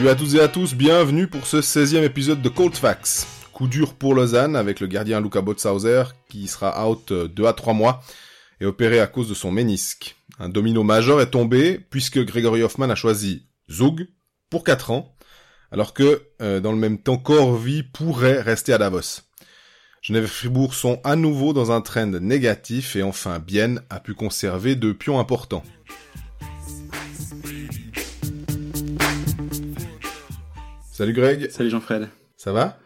Salut à toutes et à tous, bienvenue pour ce 16e épisode de Cold Facts. Coup dur pour Lausanne avec le gardien Luca Botzhauser qui sera out 2 à 3 mois et opéré à cause de son ménisque. Un domino majeur est tombé puisque Gregory Hoffman a choisi Zug pour 4 ans alors que euh, dans le même temps Corvi pourrait rester à Davos. Genève et Fribourg sont à nouveau dans un trend négatif et enfin Bienne a pu conserver deux pions importants. Salut Greg. Salut Jean-Fred. Ça va?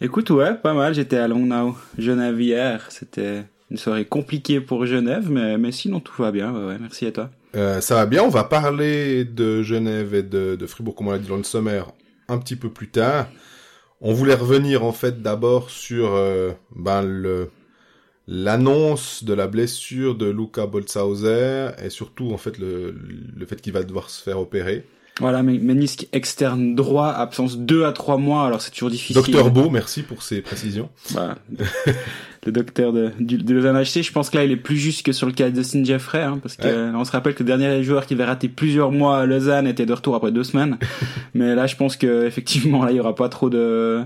Écoute, ouais, pas mal. J'étais à Longnau, Genève hier. C'était une soirée compliquée pour Genève, mais, mais sinon tout va bien. Ouais, ouais, merci à toi. Euh, ça va bien. On va parler de Genève et de, de Fribourg, comme on l'a dit dans le sommaire, un petit peu plus tard. On voulait revenir en fait d'abord sur euh, ben, le l'annonce de la blessure de Luca Boltzhauser et surtout en fait le, le fait qu'il va devoir se faire opérer. Voilà, ménisque externe droit, absence 2 à 3 mois, alors c'est toujours difficile. Docteur Beau, merci pour ces précisions. Voilà. le docteur de, de Lausanne HC, je pense que là il est plus juste que sur le cas de Dustin Jeffrey, hein, parce que Ouais. on se rappelle que le dernier joueur qui avait raté plusieurs mois à Lausanne était de retour après deux semaines. Mais là je pense que effectivement là il y aura pas trop de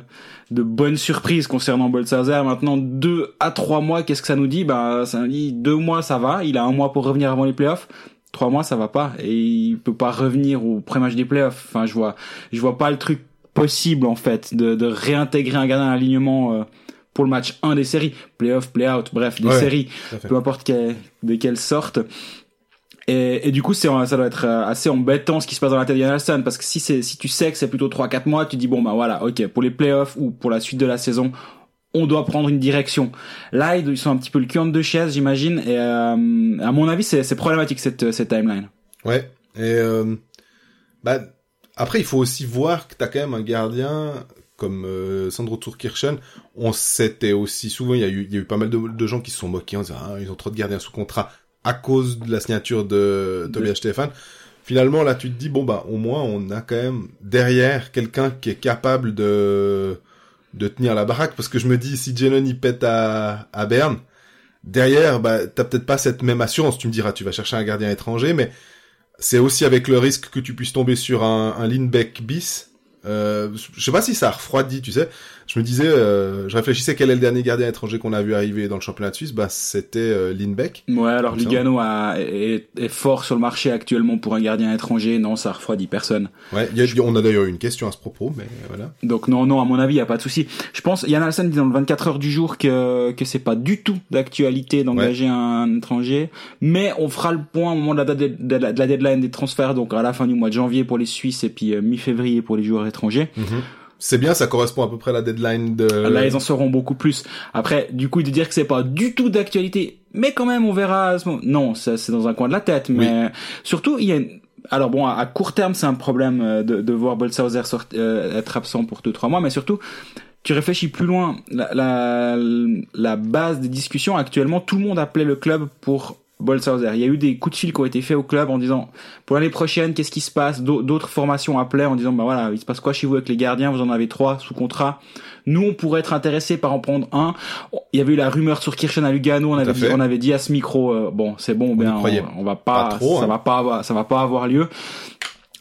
de bonnes surprises concernant Boltzhauser. Maintenant deux à trois mois, qu'est-ce que ça nous dit? Ben ça nous dit deux mois ça va, il a un mois pour revenir avant les playoffs. Trois mois ça va pas et il peut pas revenir au pré-match des playoffs. Enfin je vois je vois pas le truc possible en fait de, de réintégrer un gardien à l'alignement euh, pour le match 1 des séries, playoff, play-out, bref, des Ouais, séries, peu importe quelle- de quelle sorte. Et, et du coup, c'est ça doit être euh, assez embêtant ce qui se passe dans la tête d'Yann Alston parce que si c'est si tu sais que c'est plutôt 3 4 mois, tu dis bon bah voilà, OK, pour les playoffs ou pour la suite de la saison, on doit prendre une direction. Là, ils sont un petit peu le cul entre deux chaises, j'imagine et euh, à mon avis, c'est c'est problématique cette cette timeline. Ouais. Et euh, bah après il faut aussi voir que t'as quand même un gardien comme euh, Sandro Turkirchen. On s'était aussi souvent il y a eu il y a eu pas mal de, de gens qui se sont moqués en disant ah, ils ont trop de gardiens sous contrat à cause de la signature de Tobias Stefan. Finalement là tu te dis bon bah au moins on a quand même derrière quelqu'un qui est capable de de tenir la baraque parce que je me dis si Jenon il pète à à Berne derrière bah t'as peut-être pas cette même assurance tu me diras tu vas chercher un gardien étranger mais c'est aussi avec le risque que tu puisses tomber sur un, un Lindbeck bis. Euh, je sais pas si ça a refroidi, tu sais. Je me disais, euh, je réfléchissais quel est le dernier gardien étranger qu'on a vu arriver dans le championnat de Suisse. Bah, c'était euh, Lindbeck. Ouais, alors. Lugano a, est, est fort sur le marché actuellement pour un gardien étranger. Non, ça refroidit personne. Ouais, y a- on a d'ailleurs eu une question à ce propos, mais voilà. Donc non, non, à mon avis, il y a pas de souci. Je pense, Yann Alsen dit dans le 24 heures du jour que que c'est pas du tout d'actualité d'engager un étranger, mais on fera le point au moment de la, date de, la, de la deadline des transferts, donc à la fin du mois de janvier pour les Suisses et puis euh, mi-février pour les joueurs étrangers. C'est bien, ça correspond à peu près à la deadline de. Là, ils en sauront beaucoup plus. Après, du coup, de dire que c'est pas du tout d'actualité, mais quand même, on verra. à ce moment. Non, c'est dans un coin de la tête. Mais surtout, il y a. Une... Alors bon, à court terme, c'est un problème euh, de, de voir Boltzhauser sort- euh, être absent pour deux trois mois, mais surtout, tu réfléchis plus loin. La, la, la base des discussions actuellement, tout le monde appelait le club pour Boltzhauser. Il y a eu des coups de fil qui ont été faits au club en disant pour l'année prochaine, qu'est-ce qui se passe? D'au- D'autres formations appelaient en disant bah voilà, il se passe quoi chez vous avec les gardiens? Vous en avez trois sous contrat. Nous, on pourrait être intéressés par en prendre un. Il y avait eu la rumeur sur Kirchen à Lugano. On avait dit, on avait dit à ce micro, euh, bon, c'est bon, y ben, on, on va pas, pas trop, ça hein. va pas, avoir, ça va pas avoir lieu.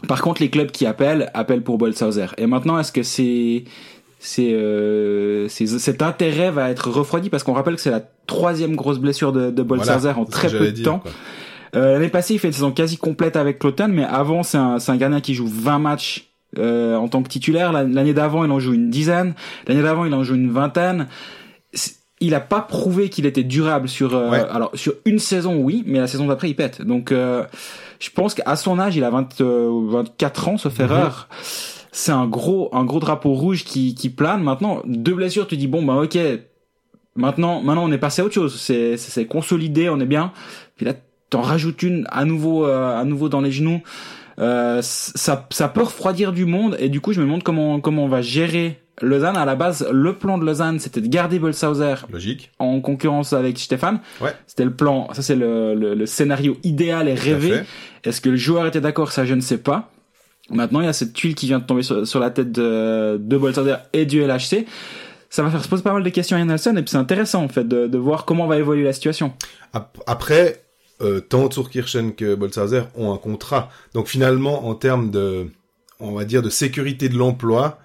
Par contre, les clubs qui appellent appellent pour Boltzhauser. Et maintenant, est-ce que c'est c'est euh, cet intérêt va être refroidi parce qu'on rappelle que c'est la troisième grosse blessure de, de Voilà, en très peu de dire, temps. quoi. Euh, L'année passée, il fait une saison quasi complète avec Cloton, mais avant, c'est un, c'est un gardien qui joue 20 matchs euh, en tant que titulaire. L'an- L'année d'avant, il en joue une dizaine. L'année d'avant, il en joue une vingtaine. Il a pas prouvé qu'il était durable sur euh, Ouais. alors sur une saison oui mais la saison d'après il pète donc euh, je pense qu'à son âge il a 20, euh, 24 ans sauf Mhm. erreur c'est un gros un gros drapeau rouge qui qui plane. Maintenant deux blessures tu dis bon bah ok maintenant maintenant on est passé à autre chose. C'est c'est c'est consolidé on est bien. Puis là t'en rajoutes une à nouveau euh, à nouveau dans les genoux. Euh, ça ça peut refroidir du monde. Et du coup je me demande comment comment on va gérer Lausanne. À la base le plan de Lausanne c'était de garder Bolshauser Logique. en concurrence avec Stéphane. Ouais. c'était le plan ça c'est le, le, le scénario idéal et rêvé. est-ce que le joueur était d'accord? Ça, je ne sais pas. Maintenant, il y a cette tuile qui vient de tomber sur, la tête de, de et du LHC. Ça va faire se poser pas mal de questions à Nelson et puis c'est intéressant en fait de, voir comment va évoluer la situation. Ap- Après, euh, tant Zurkirchen que Bolshauser ont un contrat. Donc finalement, en termes de, on va dire, de sécurité de l'emploi,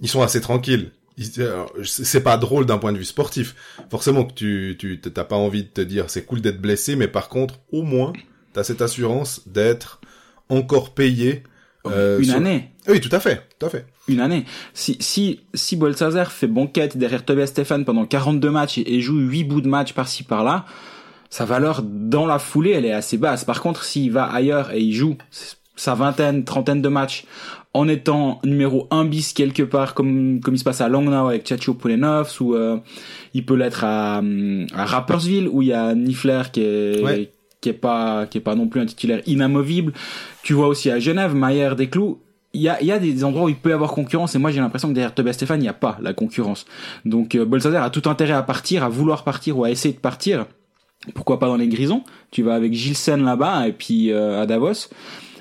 ils sont assez tranquilles. C'est pas drôle d'un point de vue sportif. Forcément que tu tu t'as pas envie de te dire c'est cool d'être blessé, mais par contre au moins t'as cette assurance d'être encore payé. Euh, une année. Oui, tout à fait, tout à fait. Une année. Si si si Bolsazer fait banquette derrière Tobias Stéphane pendant 42 matchs et, joue 8 bouts de match par-ci par-là, sa valeur dans la foulée elle est assez basse. Par contre, s'il va ailleurs et il joue sa vingtaine, trentaine de matchs en étant numéro 1 bis quelque part comme comme il se passe à Langnau avec Tchatcho Poulenovs ou euh, il peut l'être à, à Rappersville où il y a Nifler qui est qui est pas qui est pas non plus un titulaire inamovible. Tu vois aussi à Genève Mayer Desclous il y a, y a des endroits où il peut y avoir concurrence et moi j'ai l'impression que derrière Tobias Stéphane il n'y a pas la concurrence. Donc euh, a tout intérêt à partir, à vouloir partir ou à essayer de partir. Pourquoi pas dans les Grisons? Tu vas avec Gilsen là-bas et puis euh, à Davos.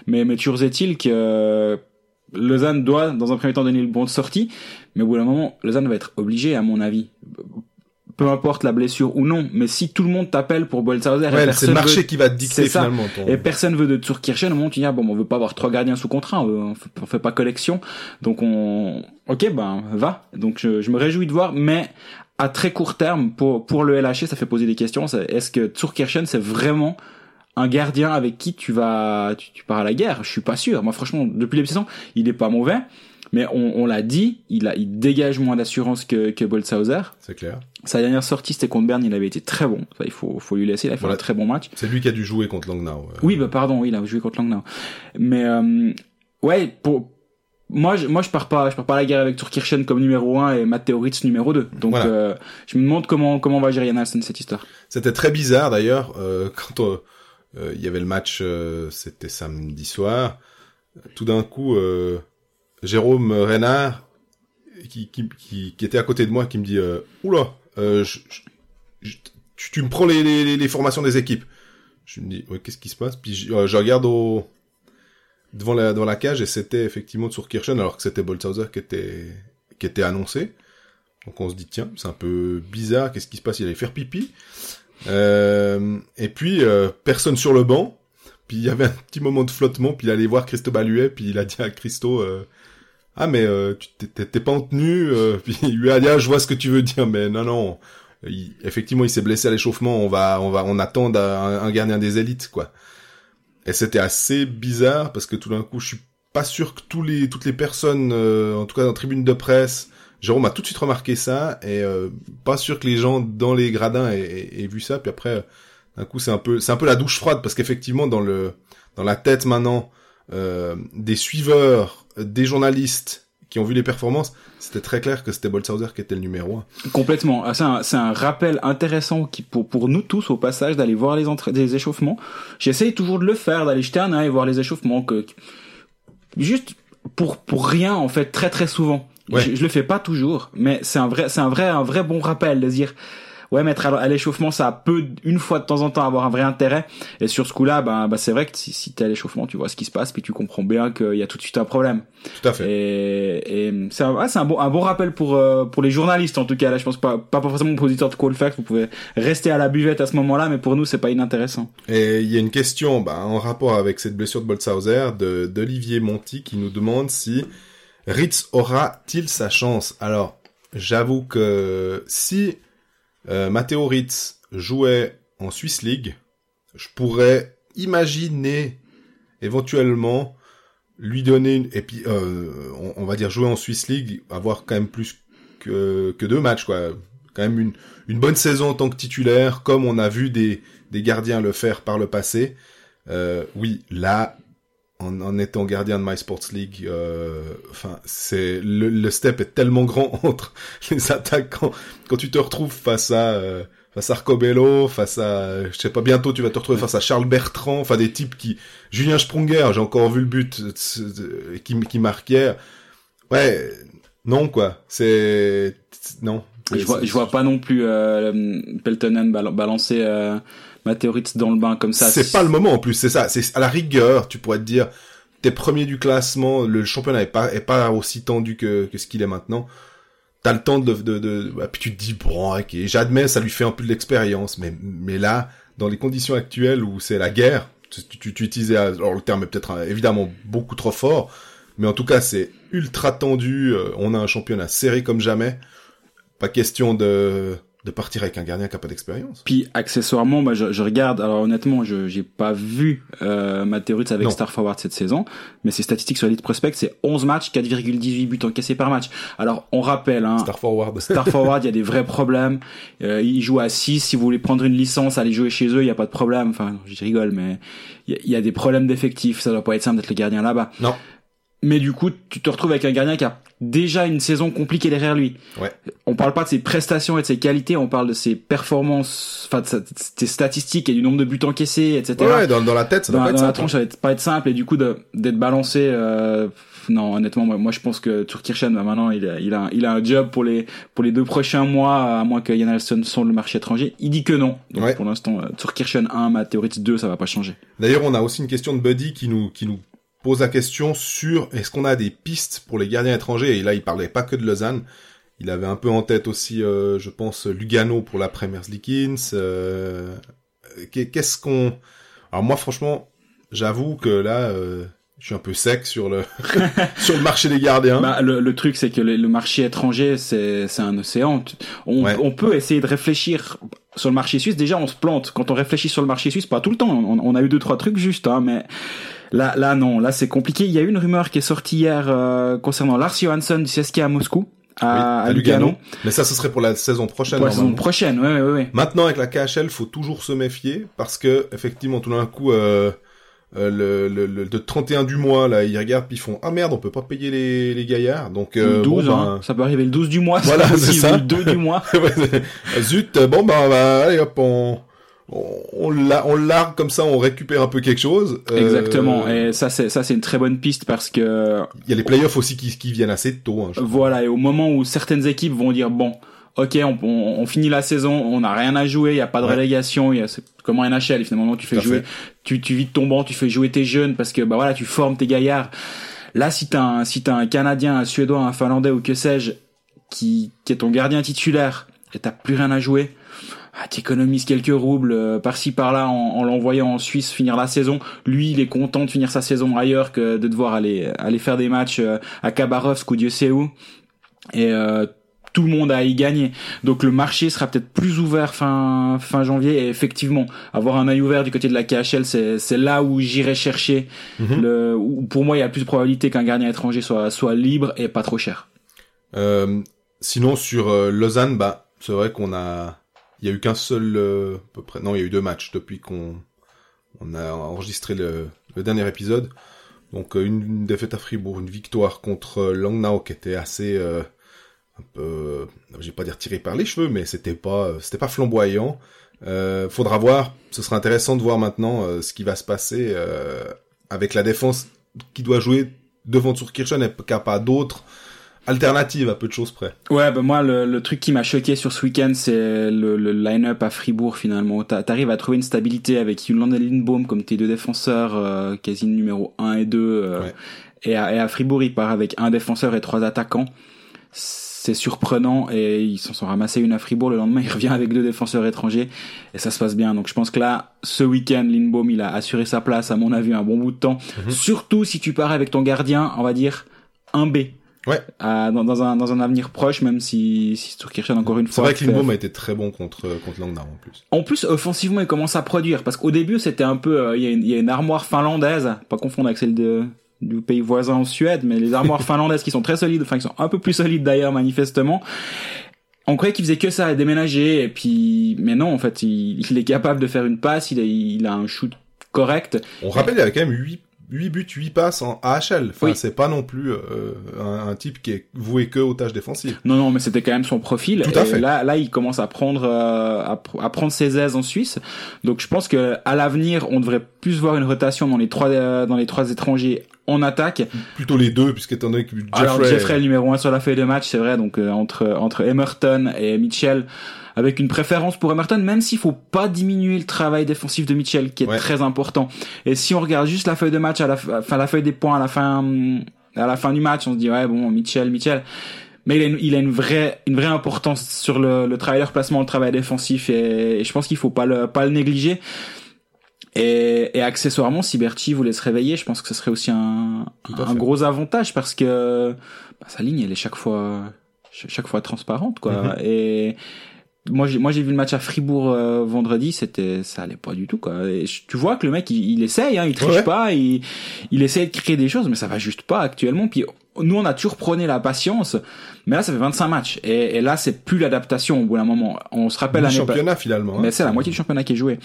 Mais, mais toujours est-il que Lausanne doit, dans un premier temps, donner le bon de sortie, mais au bout d'un moment, Lausanne va être obligé, à mon avis. Peu importe la blessure ou non, mais si tout le monde t'appelle pour Bolshauser, ouais, c'est le marché qui va te dicter finalement. Et personne veut de Kirchen, au moment où tu dis, ah, bon, on veut pas avoir trois gardiens sous contrat, on, fait, pas collection, donc on, ok, ben, va. Donc je, me réjouis de voir, mais à très court terme, pour, pour le LHC, ça fait poser des questions. Est-ce que Kirchen, c'est vraiment un gardien avec qui tu vas tu, tu, pars à la guerre? Je suis pas sûr. Moi, franchement, depuis les saison, il est pas mauvais. Mais on, on l'a dit, il, a, il dégage moins d'assurance que, que Boltzhauser. C'est clair. Sa dernière sortie, c'était contre Berne, il avait été très bon. Ça, il faut, faut lui laisser, il a fait un très bon match. C'est lui qui a dû jouer contre Langnau. Euh. Oui, bah pardon, oui, il a joué contre Langnau. Mais euh, ouais, pour moi, je, moi, je pars pas, je pars pas à la guerre avec Turkirchen comme numéro 1 et Matteo Ritz numéro 2. Donc, euh, je me demande comment, comment va gérer Yann cette histoire. C'était très bizarre d'ailleurs euh, quand euh, il y avait le match, euh, c'était samedi soir. Tout d'un coup, euh, Jérôme Renard, qui, qui, qui, qui, était à côté de moi, qui me dit Oula, je, tu, me prends les, les, les, formations des équipes. Je me dis, ouais, qu'est-ce qui se passe? Puis je, regarde au, devant la, la cage et c'était effectivement Kirchen alors que c'était Boltzhauser qui était, qui était annoncé. Donc on se dit, tiens, c'est un peu bizarre, qu'est-ce qui se passe? Il allait faire pipi. Euh, et puis, euh, personne sur le banc. Puis il y avait un petit moment de flottement, puis il allait voir Christo Baluet, puis il a dit à Christo, euh, ah mais euh, tu t'es pas en tenue, puis il lui a dit, ah, je vois ce que tu veux dire, mais non non, effectivement il s'est blessé à l'échauffement, on va on va on attend un, un gardien des élites quoi. Et c'était assez bizarre parce que tout d'un coup je suis pas sûr que tous les toutes les personnes, en tout cas dans la tribune de presse, Jérôme a tout de suite remarqué ça et euh, pas sûr que les gens dans les gradins aient, vu ça. Puis après, d'un coup, c'est un peu, c'est un peu la douche froide parce qu'effectivement, dans le, dans la tête maintenant euh, des suiveurs, des journalistes qui ont vu les performances, c'était très clair que c'était Bolshauser qui était le numéro un. Complètement. Ah, c'est un, c'est un rappel intéressant qui, pour, pour nous tous au passage d'aller voir les entrées, des échauffements. J'essaye toujours de le faire, d'aller jeter un œil et voir les échauffements que, juste pour, pour rien, en fait, très très souvent. Je, je, le fais pas toujours, mais c'est un vrai, c'est un vrai, un vrai bon rappel de dire, ouais, mettre à, l'échauffement, ça peut une fois de temps en temps avoir un vrai intérêt. Et sur ce coup-là, ben, bah, c'est vrai que si, si t'es à l'échauffement, tu vois ce qui se passe, puis tu comprends bien qu'il y a tout de suite un problème. Tout à fait. Et, et c'est un, un bon, un bon rappel pour euh, pour les journalistes en tout cas. Là, je pense pas, pas forcément pour auditeur de Colfax. Vous pouvez rester à la buvette à ce moment-là, mais pour nous, c'est pas inintéressant. Et il y a une question, bah, en rapport avec cette blessure de Boltzhauser, de d'Olivier Monti, qui nous demande si Ritz aura-t-il sa chance? Alors, j'avoue que si euh, Matteo Ritz jouait en Swiss League, je pourrais imaginer éventuellement lui donner une... et puis euh, on, va dire jouer en Swiss League, avoir quand même plus que, que deux matchs quoi, quand même une, une bonne saison en tant que titulaire, comme on a vu des, des gardiens le faire par le passé. Euh, oui, là, en, en, étant gardien de My Sports League, euh, c'est le, le, step est tellement grand entre les attaquants quand tu te retrouves face à euh, face à Arcobello, face à je sais pas bientôt tu vas te retrouver face à Charles Bertrand, enfin des types qui Julien Sprunger, j'ai encore vu le but qui qui marquait. Ouais, non quoi, c'est non. Je vois, je vois pas non plus euh, Peltonen balancer euh, ma théorie dans le bain comme ça. C'est pas le moment en plus, c'est ça. C'est à la rigueur, tu pourrais te dire, t'es premier du classement, le championnat est pas est pas aussi tendu que que ce qu'il est maintenant. T'as le temps de de, de bah, puis tu te dis bon ok, j'admets, ça lui fait un peu de l'expérience, mais mais là, dans les conditions actuelles où c'est la guerre, tu, tu, tu utilisais, alors le terme est peut-être euh, évidemment beaucoup trop fort, Mais en tout cas, c'est ultra tendu. euh, On a un championnat serré comme jamais. Pas question de de partir avec un gardien qui a pas d'expérience. Puis accessoirement, bah, je, je regarde. Alors honnêtement, je j'ai pas vu euh, avec Non. Star Forward cette saison, mais ses statistiques sur Elite Prospect, c'est 11 matchs, 4,18 buts encaissés par match. Alors on rappelle, hein, Star Forward. Star Forward, il y a des vrais problèmes. Euh, ils jouent à 6. Si vous voulez prendre une licence, aller jouer chez eux, il y a pas de problème. Enfin, je rigole, mais il y a, il y a des problèmes d'effectifs. Ça doit pas être simple d'être le gardien là-bas. Non. Mais du coup, tu te retrouves avec un gardien qui a déjà une saison compliquée derrière lui. Ouais. On parle pas de ses prestations et de ses qualités, on parle de ses performances, enfin de sa- de ses statistiques et du nombre de buts encaissés, etc. Ouais, dans, dans la tête, ça dans, doit pas dans être la simple. tronche, ça va être- pas être simple et du coup d'être balancé. Euh, non, honnêtement, moi, moi je pense que Turkirchen, bah, maintenant, il a, il a, il a un job pour les pour les deux prochains mois, à moins que Yann Alston sonde le marché étranger. Il dit que non. Donc Ouais. pour l'instant, euh, Turkirchen 1, Matt Teoritz 2, ça va pas changer. D'ailleurs, on a aussi une question de Buddy qui nous qui nous pose la question sur est-ce qu'on a des pistes pour les gardiens étrangers et là il parlait pas que de Lausanne il avait un peu en tête aussi euh, je pense Lugano pour la Premier League euh, qu'est- qu'est-ce qu'on alors moi franchement j'avoue que là euh, je suis un peu sec sur le sur le marché des gardiens Bah, le, le truc, c'est que le, le marché étranger, c'est c'est un océan. Tu- On, Ouais. on peut essayer de réfléchir sur le marché suisse. Déjà, on se plante quand on réfléchit sur le marché suisse. Pas tout le temps. On, on a eu deux trois trucs juste, hein, mais là, là non, là c'est compliqué. Il y a eu une rumeur qui est sortie hier euh, concernant Lars Johansson du CSK à Moscou, à, Oui, à Lugano, Lugano. mais ça ce serait pour la saison prochaine pour la saison prochaine. Ouais, ouais, ouais. Maintenant, avec la KHL, faut toujours se méfier parce que effectivement, tout d'un coup, euh, euh, le, le, le de 31 du mois, là, ils regardent puis ils font ah merde, on peut pas payer les, les gaillards, donc euh, le 12, bon, hein. ça peut arriver le 12 du mois. Voilà, c'est ça. Le 2 du mois. ben, zut, bon bah, bah, allez hop, on on, on, la- on largue comme ça, on récupère un peu quelque chose. Euh, Exactement. Et ça, c'est ça, c'est une très bonne piste parce que Il y a les playoffs aussi qui, qui viennent assez tôt. Hein. Voilà, et au moment où certaines équipes vont dire bon, ok, on, on, on finit la saison, on n'a rien à jouer, il y a pas de Ouais. relégation, il y a c'est comme en NHL finalement tu fais Tout jouer, fait. tu tu vides ton banc, tu fais jouer tes jeunes parce que bah voilà, tu formes tes gaillards. Là, si t'as un si t'as un Canadien, un Suédois, un Finlandais ou que sais-je qui qui est ton gardien titulaire et t'as plus rien à jouer. Ah, t'économises quelques roubles euh, par-ci par-là en, en l'envoyant en Suisse finir la saison. Lui, il est content de finir sa saison ailleurs que de devoir aller aller faire des matchs euh, à Khabarovsk ou Dieu sait où. Et euh, tout le monde a à y gagner. Donc le marché sera peut-être plus ouvert fin fin janvier. Et effectivement, avoir un œil ouvert du côté de la KHL, c'est c'est là où j'irai chercher. Mhm. Le, où pour moi, il y a plus de probabilité qu'un gardien étranger soit soit libre et pas trop cher. Euh, sinon sur euh, Lausanne, bah c'est vrai qu'on a, il y a eu qu'un seul, euh, peu près, non, il y a eu deux matchs depuis qu'on on a enregistré le, dernier épisode. Donc euh, une, une défaite à Fribourg, une victoire contre euh, Langnau qui était assez, euh, un peu, vais pas dire tiré par les cheveux, mais c'était pas, c'était pas flamboyant. Euh, faudra voir. Ce sera intéressant de voir maintenant ce qui va se passer avec la défense qui doit jouer devant Turkirchen et qui a pas d'autres alternatives à peu de choses près. Ouais, bah moi le, le truc qui m'a choqué sur ce week-end, c'est le, le line-up à Fribourg finalement. T'a- T'arrives à trouver une stabilité avec Yuland et Lindbaum comme tes deux défenseurs, euh, quasi numéro 1 et 2. euh, Ouais. et, à, et à Fribourg, il part avec un défenseur et trois attaquants. C'est surprenant et ils s'en sont ramassés une à Fribourg. Le lendemain, il revient avec deux défenseurs étrangers et ça se passe bien. Donc je pense que là, ce week-end, Lindbaum, il a assuré sa place à mon avis un bon bout de temps. Mhm. Surtout si tu pars avec ton gardien, on va dire un B Ouais. à- dans, dans un dans un avenir proche, même si si Turkirchen encore une C'est fois. vrai que Lindbaum a été très bon contre contre Langnau en plus. En plus, offensivement, il commence à produire parce qu'au début, c'était un peu, euh, il y, a une- il y a une armoire finlandaise, pas confondre avec celle de du pays voisin en Suède, mais les armoires finlandaises qui sont très solides, enfin qui sont un peu plus solides d'ailleurs manifestement. On croyait qu'il faisait que ça, déménager, et puis, mais non, en fait, il, il est capable de faire une passe, il a, il a un shoot correct. On rappelle, il y avait quand même 8, 8 buts, 8 passes en AHL. Enfin, Oui. c'est pas non plus euh, un, un type qui est voué que aux tâches défensives. Non, non, mais c'était quand même son profil. Tout à Et fait. Là, là, il commence à prendre, euh, à, à prendre ses aises en Suisse. Donc, je pense que à l'avenir, on devrait plus voir une rotation dans les trois, euh, dans les trois étrangers en attaque. Plutôt les deux, puisqu'étant donné que Jeffrey... Alors, Jeffrey, le numéro un sur la feuille de match, c'est vrai. Donc, euh, entre entre Emerton et Mitchell, avec une préférence pour Emerton, même s'il faut pas diminuer le travail défensif de Mitchell, qui est Ouais. très important. Et si on regarde juste la feuille de match à la, fin- enfin la feuille des points à la fin, hum, à la fin du match, on se dit ouais bon Mitchell, Mitchell. Mais il a une, il a une vraie une vraie importance sur le, le travail de replacement, le travail défensif, et, et je pense qu'il faut pas le pas le négliger. Et, et accessoirement, si Berti voulait se réveiller, je pense que ce serait aussi un, un gros avantage parce que bah, sa ligne, elle est chaque fois, chaque fois transparente, quoi. Mm-hmm. Et moi, j'ai, moi, j'ai vu le match à Fribourg euh, vendredi, c'était, ça allait pas du tout, quoi. Et tu vois que le mec, il, il essaye, hein, il triche pas, il, il essaye de créer des choses, mais ça va juste pas actuellement. Puis nous on a toujours prôné la patience, mais là ça fait 25 matchs et, et là c'est plus l'adaptation au bout d'un moment. On se rappelle le championnat finalement. Hein. Mais c'est la moitié du championnat qui est joué.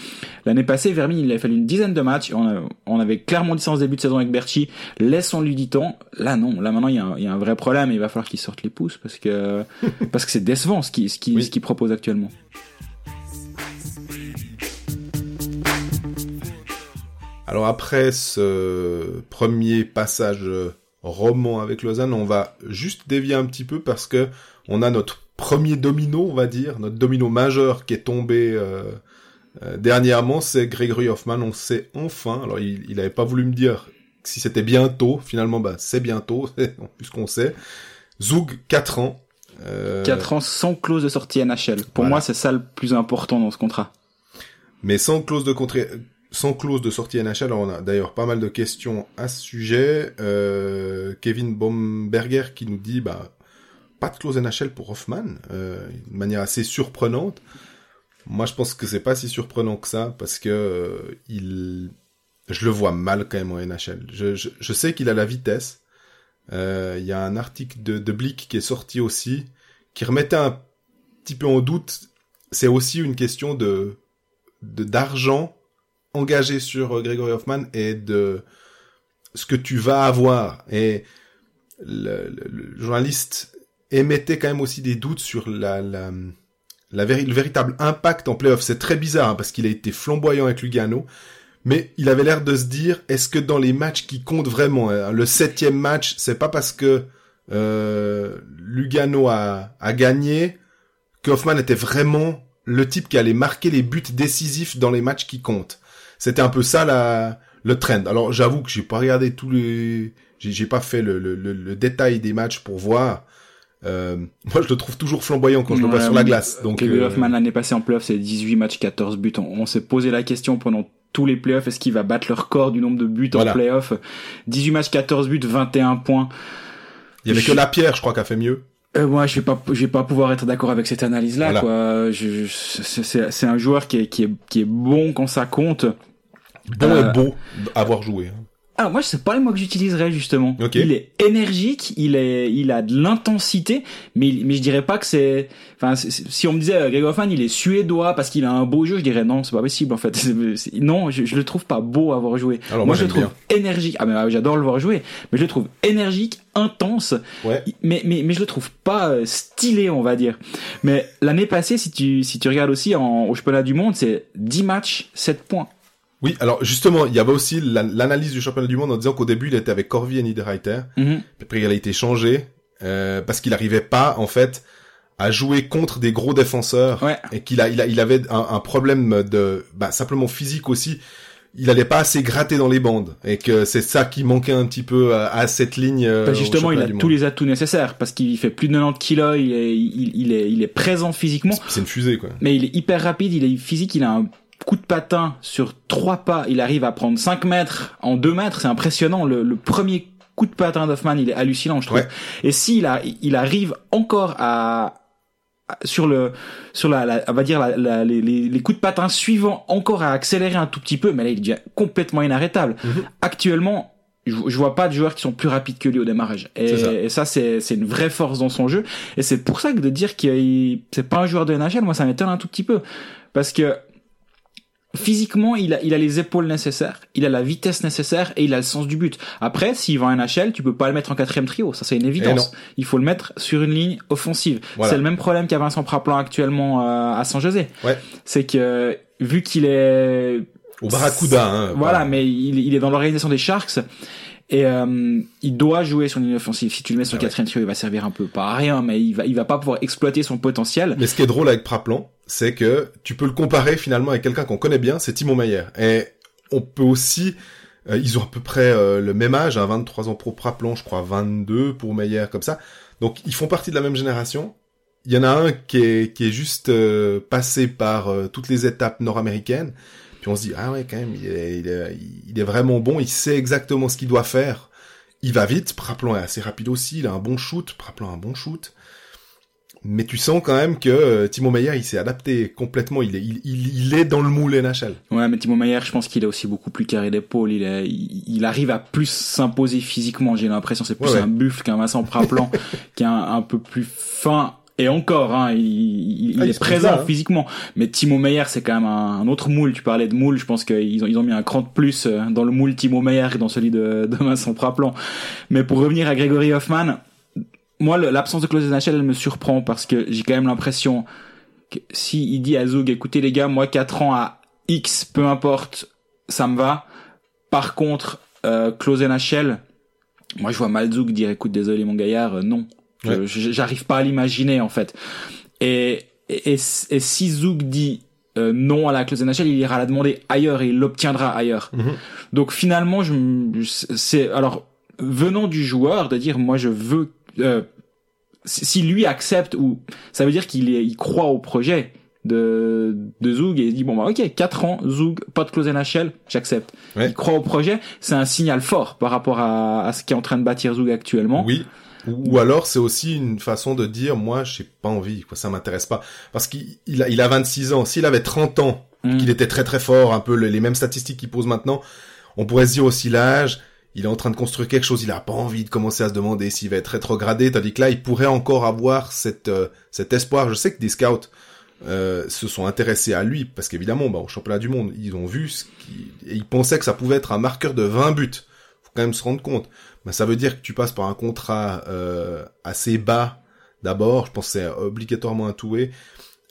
L'année passée, Vermin il avait fallu une dizaine de matchs. On, on avait clairement dit ça en début de saison avec Berchi. Laissons lui du temps. Là non, là maintenant il y a un, il y a un vrai problème. Et il va falloir qu'il sorte les pouces parce que parce que c'est décevant ce qu'il ce qui ce qu'il propose actuellement. Alors après ce premier passage roman avec Lausanne, on va juste dévier un petit peu parce que on a notre premier domino, on va dire, notre domino majeur qui est tombé euh, euh, dernièrement, c'est Gregory Hoffman. On sait enfin, alors il, il avait pas voulu me dire si c'était bientôt, finalement, bah c'est bientôt, puisqu'on sait. Zoug, 4 ans. Euh... 4 ans sans clause de sortie NHL. Pour moi, c'est ça le plus important dans ce contrat. Mais sans clause de contrat sans clause de sortie NHL. Alors on a d'ailleurs pas mal de questions à ce sujet. Euh, Kevin Bomberger qui nous dit bah pas de clause NHL pour Hoffman, euh, de manière assez surprenante. Moi je pense que c'est pas si surprenant que ça parce que euh, il, je le vois mal quand même en NHL. Je, je, je sais qu'il a la vitesse. Euh, il y a un article de, de Blick qui est sorti aussi qui remettait un petit peu en doute. C'est aussi une question de d'argent engagé sur euh, Gregory Hoffman et de ce que tu vas avoir. Et le, journaliste émettait quand même aussi des doutes sur la, la, la le véritable impact en playoff. C'est très bizarre hein, parce qu'il a été flamboyant avec Lugano. Mais il avait l'air de se dire, est-ce que dans les matchs qui comptent vraiment, hein, le septième match, c'est pas parce que euh, Lugano a, a gagné que Hoffman était vraiment le type qui allait marquer les buts décisifs dans les matchs qui comptent? C'était un peu ça la, le trend. Alors j'avoue que j'ai pas regardé tous les, j'ai pas fait le, le, le, détail des matchs pour voir. Euh, moi, je le trouve toujours flamboyant quand je le vois sur la glace. Donc, Kevin euh... Hoffman l'année passée en playoff, c'est 18 matchs, 14 buts. On, s'est posé la question pendant tous les playoffs, est-ce qu'il va battre le record du nombre de buts en playoff? 18 matchs, 14 buts, 21 points. Il y avait que la pierre, je crois, qui a fait mieux. Euh, moi, je vais pas, je vais pas pouvoir être d'accord avec cette analyse-là. Quoi, c'est un joueur qui est, qui est, qui est bon quand ça compte. Bon et euh, beau à avoir joué. Hein. Alors moi, c'est pas le mot que j'utiliserais justement. Il est énergique, il est, il a de l'intensité, mais mais je dirais pas que c'est. Enfin, si on me disait euh, Greg Hoffman, il est suédois parce qu'il a un beau jeu, je dirais non, c'est pas possible en fait. non, je, je, le trouve pas beau à avoir joué. Alors moi, je le trouve énergique. Ah mais ah, j'adore le voir jouer, mais je le trouve énergique, intense. Ouais. Mais mais mais je le trouve pas euh, stylé, on va dire. Mais l'année passée, si tu si tu regardes aussi en, au championnat du monde, c'est 10 matchs, 7 points. Oui, alors justement, il y avait aussi l'analyse du championnat du monde en disant qu'au début, il était avec Corvi et Niederreiter. Mm Après, il a été changé euh, parce qu'il n'arrivait pas, en fait, à jouer contre des gros défenseurs et qu'il a, il a, il avait un, problème de, bah, simplement physique aussi. Il allait pas assez gratter dans les bandes et que c'est ça qui manquait un petit peu à, cette ligne. Euh, bah, justement, il a tous les atouts nécessaires parce qu'il fait plus de 90 kilos, il est, il, il est, il est présent physiquement. C'est une fusée quoi. Mais il est hyper rapide, il est physique, il a un coup de patin sur trois pas, il arrive à prendre 5 mètres en 2 mètres, c'est impressionnant. Le, premier coup de patin d'Hoffman, il est hallucinant, je trouve. Et s'il a, il arrive encore à, sur le sur la, on va dire la, les, les, coups de patin suivants encore à accélérer un tout petit peu mais là il est déjà complètement inarrêtable. Mhm. actuellement je, je, vois pas de joueurs qui sont plus rapides que lui au démarrage. Et ça, c'est c'est une vraie force dans son jeu. Et c'est pour ça que de dire qu'il c'est pas un joueur de NHL moi ça m'étonne un tout petit peu. Parce que physiquement, il a, il a les épaules nécessaires, il a la vitesse nécessaire et il a le sens du but. Après, s'il va en NHL, tu peux pas le mettre en quatrième trio, ça c'est une évidence. Il faut le mettre sur une ligne offensive. C'est le même problème qu'a Vincent Praplan actuellement euh, à San José. Ouais. C'est que vu qu'il est au Barracuda, hein, voilà, mais il, il est dans l'organisation des Sharks et euh, il doit jouer son ligne offensive. Si tu le mets sur le ah quatrième trio, il va servir un peu pas à rien, mais il va, il va pas pouvoir exploiter son potentiel. Mais ce qui est drôle avec Praplan, c'est que tu peux le comparer finalement avec quelqu'un qu'on connaît bien, c'est Timon Meyer. Et on peut aussi, euh, ils ont à peu près euh, le même âge, hein, 23 ans pour Praplan, je crois 22 pour Meyer, comme ça. Donc ils font partie de la même génération. Il y en a un qui est, qui est juste passé par toutes les étapes nord-américaines Puis on se dit, ah ouais, quand même, il est, il est, il est vraiment bon, il sait exactement ce qu'il doit faire. Il va vite, Praplon est assez rapide aussi, il a un bon shoot, Praplon a un bon shoot. Mais tu sens quand même que euh, Timo Meyer, il s'est adapté complètement. Il est, il, il, est dans le moule NHL. Ouais, mais Timo Meyer, je pense qu'il est aussi beaucoup plus carré d'épaule. Il, est, il, arrive à plus s'imposer physiquement. J'ai l'impression c'est plus un buffle qu'un Vincent Praplan, qui est un, un, peu plus fin. Et encore, hein, il, il, ah, est présent hein. physiquement. Mais Timo Meyer, c'est quand même un, autre moule. Tu parlais de moule. Je pense qu'ils ont, ils ont mis un cran de plus euh, dans le moule Timo Meyer que dans celui de, de Vincent Praplan. Mais pour revenir à Gregory Hoffman, moi, l'absence de clause NHL, elle me surprend parce que j'ai quand même l'impression que si il dit à Zug, écoutez les gars, moi 4 ans à X, peu importe, ça me va. Par contre, euh, clause NHL, moi je vois mal Zug dire, écoute, désolé mon gaillard, euh, non. J'arrive pas à l'imaginer en fait. Et, et, et, si Zug dit euh, non à la clause NHL, il ira la demander ailleurs et il l'obtiendra ailleurs. Mhm. Donc finalement, je, c'est alors venant du joueur de dire moi je veux euh, si lui accepte ou ça veut dire qu'il il croit au projet de de Zoug et il dit bon bah ok 4 ans Zoug pas de clause NHL j'accepte il croit au projet c'est un signal fort par rapport à, à ce qui est en train de bâtir Zoug actuellement oui ou alors c'est aussi une façon de dire moi j'ai pas envie quoi ça m'intéresse pas parce qu'il a il a 26 ans s'il avait 30 ans mm. qu'il était très très fort un peu les mêmes statistiques qu'il pose maintenant on pourrait se dire aussi l'âge il est en train de construire quelque chose, il a pas envie de commencer à se demander s'il va être rétrogradé, tandis que là, il pourrait encore avoir cette, euh, cet espoir. Je sais que des scouts euh, se sont intéressés à lui, parce qu'évidemment, bah, au championnat du monde, ils ont vu ce qui... et ils pensaient que ça pouvait être un marqueur de 20 buts. Faut quand même se rendre compte. Mais ça veut dire que tu passes par un contrat euh, assez bas d'abord, je pense que c'est obligatoirement un toué,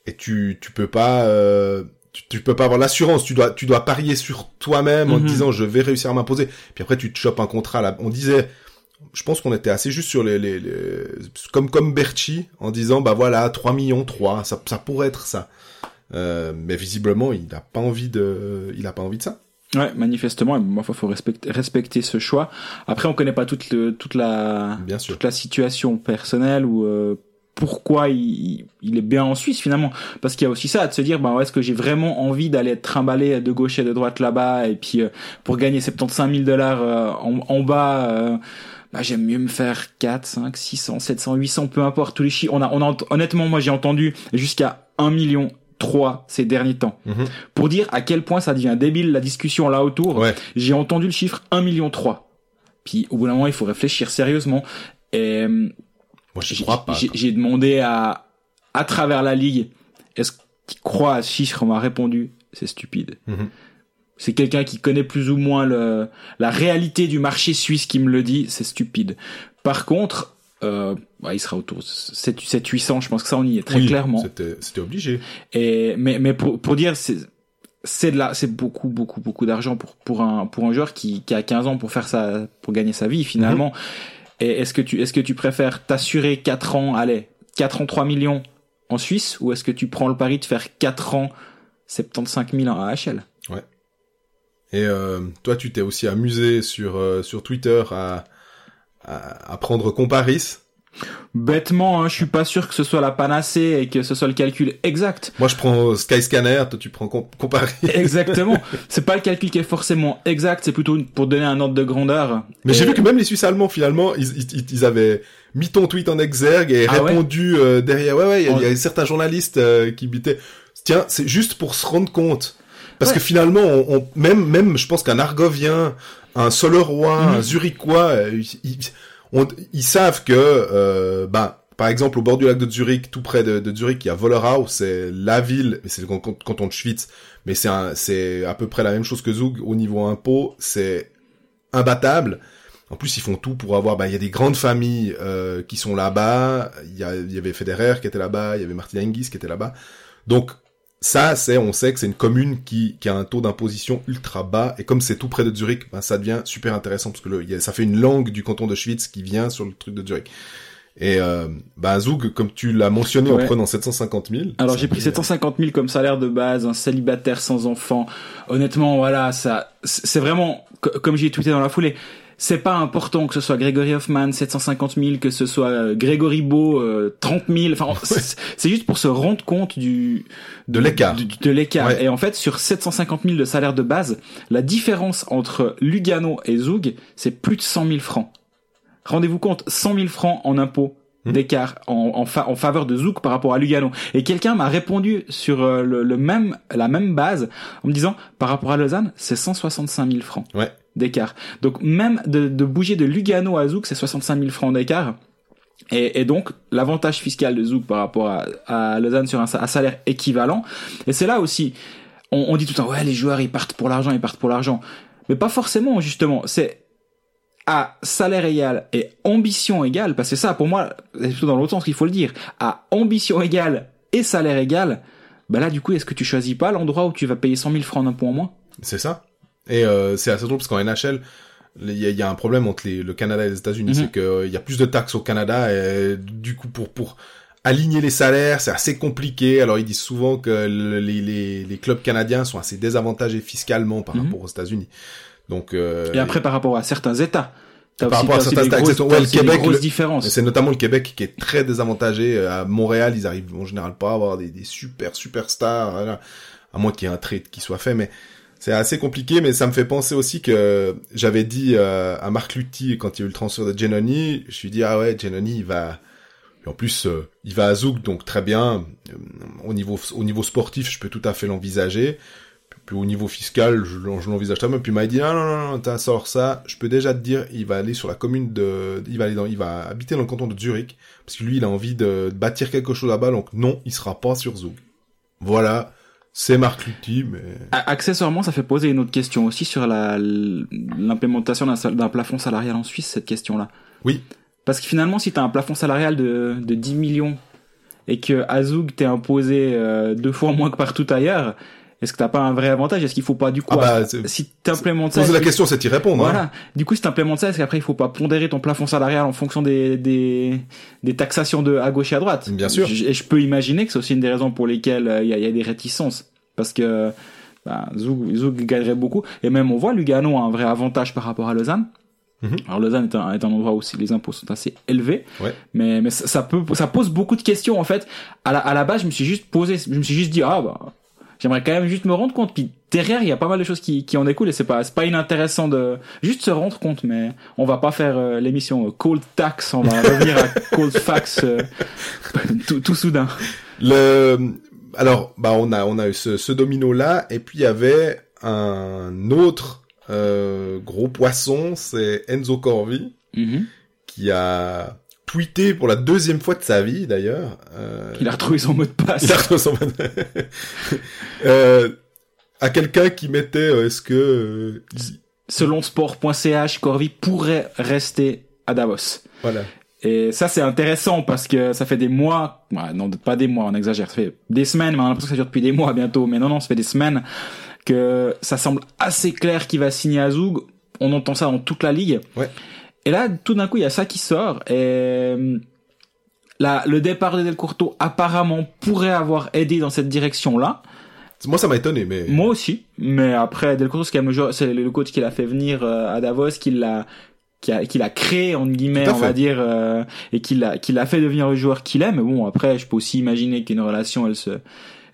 et tu, tu peux pas... Euh, tu, peux pas avoir l'assurance, tu dois tu dois parier sur toi-même en te mhm. disant je vais réussir à m'imposer. Puis après tu te chopes un contrat là. On disait je pense qu'on était assez juste sur les, les, comme comme Berchi en disant bah voilà 3 millions 3, ça ça pourrait être ça. Euh, mais visiblement, il n'a pas envie de il a pas envie de ça. Ouais, manifestement, et moi, il faut respecter, respecter ce choix. Après, on connaît pas toute, le, toute la, Bien sûr. toute la situation personnelle ou euh, pourquoi il, il, est bien en Suisse finalement parce qu'il y a aussi ça de se dire bah est-ce que j'ai vraiment envie d'aller être trimballé de gauche et de droite là-bas et puis euh, pour gagner 75 000 dollars euh, en, en, bas euh, bah, j'aime mieux me faire 4 5 600 700 800 peu importe tous les chiffres on a on a honnêtement moi j'ai entendu jusqu'à 1 million 3 ces derniers temps. Mhm. Pour dire à quel point ça devient débile la discussion là autour, j'ai entendu le chiffre 1 million 3. Puis au bout d'un moment, il faut réfléchir sérieusement. Et j'ai demandé à, à travers la ligue, est-ce qu'il croit à ce chiffre? On m'a répondu, c'est stupide. Mhm. C'est quelqu'un qui connaît plus ou moins le, la réalité du marché suisse qui me le dit, c'est stupide. Par contre, euh, bah, il sera autour de 7, 7 800, je pense que ça on y est très clairement. C'était obligé. Et mais mais pour pour dire c'est c'est de là c'est beaucoup beaucoup beaucoup d'argent pour pour un pour un joueur qui qui a 15 ans pour faire ça pour gagner sa vie finalement. Mhm. Et est-ce que tu est-ce que tu préfères t'assurer 4 ans, allez, 4 ans 3 millions en Suisse ou est-ce que tu prends le pari de faire 4 ans 75 000 en AHL Ouais. Et euh, toi, tu t'es aussi amusé sur euh, sur Twitter à, à, à prendre Comparis Bêtement, hein, je suis pas sûr que ce soit la panacée et que ce soit le calcul exact. Moi, je prends Skyscanner, toi tu prends Comparis. Exactement. C'est pas le calcul qui est forcément exact, c'est plutôt pour donner un ordre de grandeur. Mais j'ai vu que même les Suisses allemands, finalement, ils, ils, avaient mis ton tweet en exergue et ah répondu euh, derrière. Ouais, ouais, il y, a certains journalistes euh, qui bitaient. Tiens, c'est juste pour se rendre compte. Parce que finalement, on, même, même, je pense qu'un Argovien, un Solerois, mm un Zurichois, euh, ils savent que, euh, bah, par exemple, au bord du lac de Zurich, tout près de, de Zurich, il y a Wollerau, c'est la ville, c'est le canton de Schwyz, mais c'est c'est à peu près la même chose que Zug au niveau impôt, c'est imbattable. En plus, ils font tout pour avoir. Bah, il y a des grandes familles euh, qui sont là-bas. Il y, il y avait Federer qui était là-bas. Il y avait Martin Hingis qui était là-bas. Donc, ça, c'est, on sait que c'est une commune qui, qui a un taux d'imposition ultra bas, et comme c'est tout près de Zurich, ben, ça devient super intéressant, parce que le, ça fait une langue du canton de Schwyz qui vient sur le truc de Zurich. Et euh, bah Zoug, comme tu l'as mentionné en prenant 750 000. Alors j'ai pris 750 000 comme salaire de base, un célibataire sans enfant. Honnêtement, voilà, ça, c'est vraiment, comme j'ai tweeté dans la foulée, c'est pas important que ce soit Gregory Hoffman 750 000, que ce soit euh, Grégory Beau euh, 30 000. Enfin, c'est c'est juste pour se rendre compte du De l'écart. de l'écart. Ouais. Et en fait, sur 750 000 de salaire de base, la différence entre Lugano et Zug, c'est plus de 100 000 francs. Rendez-vous compte, 100 000 francs en impôts. D'écart en, en, fa- en faveur de Zouk par rapport à Lugano. Et quelqu'un m'a répondu sur euh, le, le même, la même base en me disant, par rapport à Lausanne, c'est 165 000 francs Ouais. d'écart. Donc même de, de bouger de Lugano à Zouk, c'est 65 000 francs d'écart. Et, et donc l'avantage fiscal de Zouk par rapport à, à Lausanne sur un, un salaire équivalent. Et c'est là aussi, on, on dit tout le temps, ouais, les joueurs ils partent pour l'argent, ils partent pour l'argent. Mais pas forcément justement. C'est à salaire égal et ambition égale, parce que ça, pour moi, c'est plutôt dans l'autre sens qu'il faut le dire. À ambition égale et salaire égal, bah là, du coup, est-ce que tu choisis pas l'endroit où tu vas payer 100 000 francs d'un point en moins? C'est ça. Et euh, c'est assez drôle parce qu'en NHL, il y, a- il y a un problème entre les- le Canada et les États-Unis, Mhm. c'est qu'il y a plus de taxes au Canada et du coup pour pour aligner les salaires, c'est assez compliqué. Alors ils disent souvent que le- les, les, les clubs canadiens sont assez désavantagés fiscalement par Mhm. rapport aux États-Unis. Donc euh, Et après, par rapport à certains États, Par rapport à certains États, Ouais, le Québec, c'est notamment le Québec qui est très désavantagé. À Montréal, ils arrivent en général pas à avoir des, des super superstars, voilà. à moins qu'il y ait un trade qui soit fait, mais c'est assez compliqué. Mais ça me fait penser aussi que j'avais dit euh, à Marc Lutti quand il y a eu le transfert de Genoni, je lui ai dit ah ouais, Genoni il va. En plus, euh, il va à Zouk, donc très bien. Euh, Au niveau au niveau sportif, je peux tout à fait l'envisager. Puis au niveau fiscal, je, je l'envisage bien. Puis il m'a dit, non, non, non, non, t'as sort ça. Je peux déjà te dire, il va aller sur la commune de, il va aller dans, il va habiter dans le canton de Zurich. Parce que lui, il a envie de, bâtir quelque chose là-bas. Donc non, il sera pas sur Zouk. Voilà. C'est Marc Lutti, mais... Accessoirement, ça fait poser une autre question aussi sur la l'implémentation d'un plafond salarial en Suisse, cette question-là. Oui. Parce que finalement, si tu as un plafond salarial de, de 10 millions et que à Zoug t'es imposé euh, deux fois moins que partout ailleurs, est-ce que t'as pas un vrai avantage? Est-ce qu'il faut pas du coup, Ah bah, si t'implémentes ça, poser la question, c'est y répondre. hein. Voilà. Du coup, si t'implémentes ça, est-ce qu'après il faut pas pondérer ton plafond salarial en fonction des, des, des taxations de à gauche et à droite? Bien sûr. Et je peux imaginer que c'est aussi une des raisons pour lesquelles euh, il y, a, il y a des réticences. Parce que bah, Zug, Zug gagnerait beaucoup. Et même on voit Lugano a un vrai avantage par rapport à Lausanne. Mhm. Alors Lausanne est un, est un endroit où les impôts sont assez élevés, Ouais. mais, mais ça, ça peut ça pose beaucoup de questions en fait. À la, à la base, je me suis juste posé, je me suis juste dit ah bah j'aimerais quand même juste me rendre compte. Puis derrière, il y a pas mal de choses qui, qui en découlent et c'est pas c'est pas inintéressant de juste se rendre compte. Mais on va pas faire euh, l'émission euh, Cold Tax, on va revenir à Cold Fax euh, tout, tout soudain. Le, alors, bah, on a, on a eu ce, ce domino-là, et puis il y avait un autre euh, gros poisson, c'est Enzo Corvi, Mhm. qui a tweeté pour la deuxième fois de sa vie, d'ailleurs. Euh, Il a retrouvé son mot de passe. il a retrouvé son mot de- euh, à quelqu'un qui mettait, euh, est-ce que... euh, Selon sport.ch, Corvi pourrait rester à Davos. voilà. Et ça, c'est intéressant parce que ça fait des mois, ouais, non, pas des mois, on exagère, ça fait des semaines, mais on a l'impression que ça dure depuis des mois bientôt. Mais non, non, ça fait des semaines que ça semble assez clair qu'il va signer à Zug. On entend ça dans toute la ligue. Ouais. Et là, tout d'un coup, il y a ça qui sort. Et euh, là, le départ de Del Curto apparemment pourrait avoir aidé dans cette direction-là. Moi, ça m'a étonné, mais... Moi aussi, mais après Del Curto, c'est le, coach qui l'a fait venir euh, à Davos, qui l'a qui a, qui l'a créé entre guillemets, on va dire, euh, et qui l'a qui l'a fait devenir le joueur qu'il est. Mais bon, après, je peux aussi imaginer qu'une relation, elle se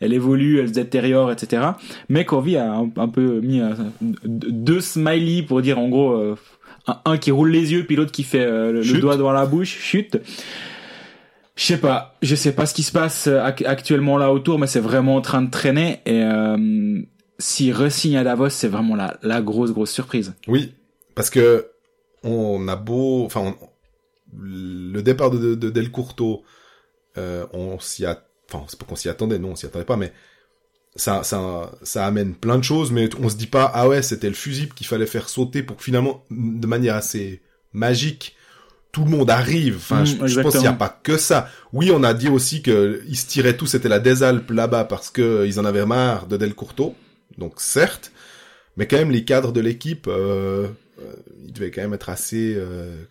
elle évolue, elle se détériore, etc. Mais Corvi a un, un peu mis deux smileys pour dire en gros euh, un, un qui roule les yeux, puis l'autre qui fait euh, le, doigt devant la bouche, chute. Je sais pas, je sais pas ce qui se passe euh, ac- actuellement là autour, mais c'est vraiment en train de traîner. Et euh, s'il re-signe à Davos, c'est vraiment la, la grosse grosse surprise. Oui, parce que on a beau, enfin, on- le départ de, de, de Del Curto, euh, on s'y a, enfin, c'est pas qu'on s'y attendait, non, on s'y attendait pas, mais ça, ça, ça amène plein de choses, mais on se dit pas, ah ouais, c'était le fusible qu'il fallait faire sauter pour que finalement, de manière assez magique, tout le monde arrive. Enfin, Mm, je, je pense qu'il n'y a pas que ça. Oui, on a dit aussi que ils se tiraient tous, c'était la des Alpes là-bas parce que euh, ils en avaient marre de Del Curto. Donc certes, mais quand même les cadres de l'équipe, euh, euh, ils devaient quand même être assez euh,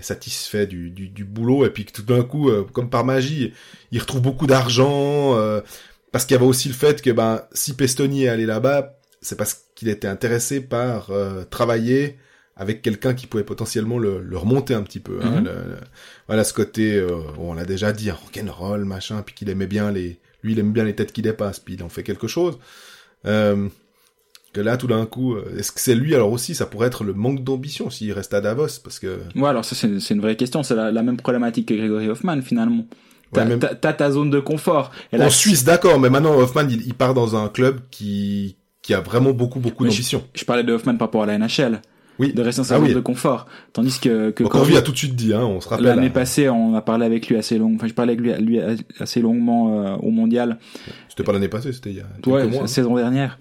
satisfaits du, du, du boulot et puis que tout d'un coup, euh, comme par magie, ils retrouvent beaucoup d'argent. Parce qu'il y avait aussi le fait que ben si Pestoni est allé là-bas, c'est parce qu'il était intéressé par euh, travailler avec quelqu'un qui pouvait potentiellement le, le remonter un petit peu. Hein, Mhm. le- le- voilà ce côté, euh, on l'a déjà dit, rock'n'roll, machin, puis qu'il aimait bien les, lui il aime bien les têtes qui dépassent, puis il en fait quelque chose. Euh, que là tout d'un coup, euh, est-ce que c'est lui alors aussi Ça pourrait être le manque d'ambition s'il reste à Davos, parce que Ouais, alors ça c'est c'est une vraie question. C'est la, la même problématique que Gregory Hoffman finalement. Ouais, T'as même- ta zone de confort. Et en Suisse d'accord, mais maintenant Hoffman il, il part dans un club qui qui a vraiment beaucoup beaucoup d'ambition. je parlais de Hoffman par rapport à la NHL, Oui. de rester dans sa Ah zone oui. de confort. Tandis que, que Bon, Corvi a tout de suite dit, hein, on se rappelle. l'année hein. passée, on a parlé avec lui assez long. Enfin, je parlais avec lui, lui assez longuement euh, au mondial. C'était pas l'année passée, c'était il y a quelques Ouais, mois. la hein. saison dernière.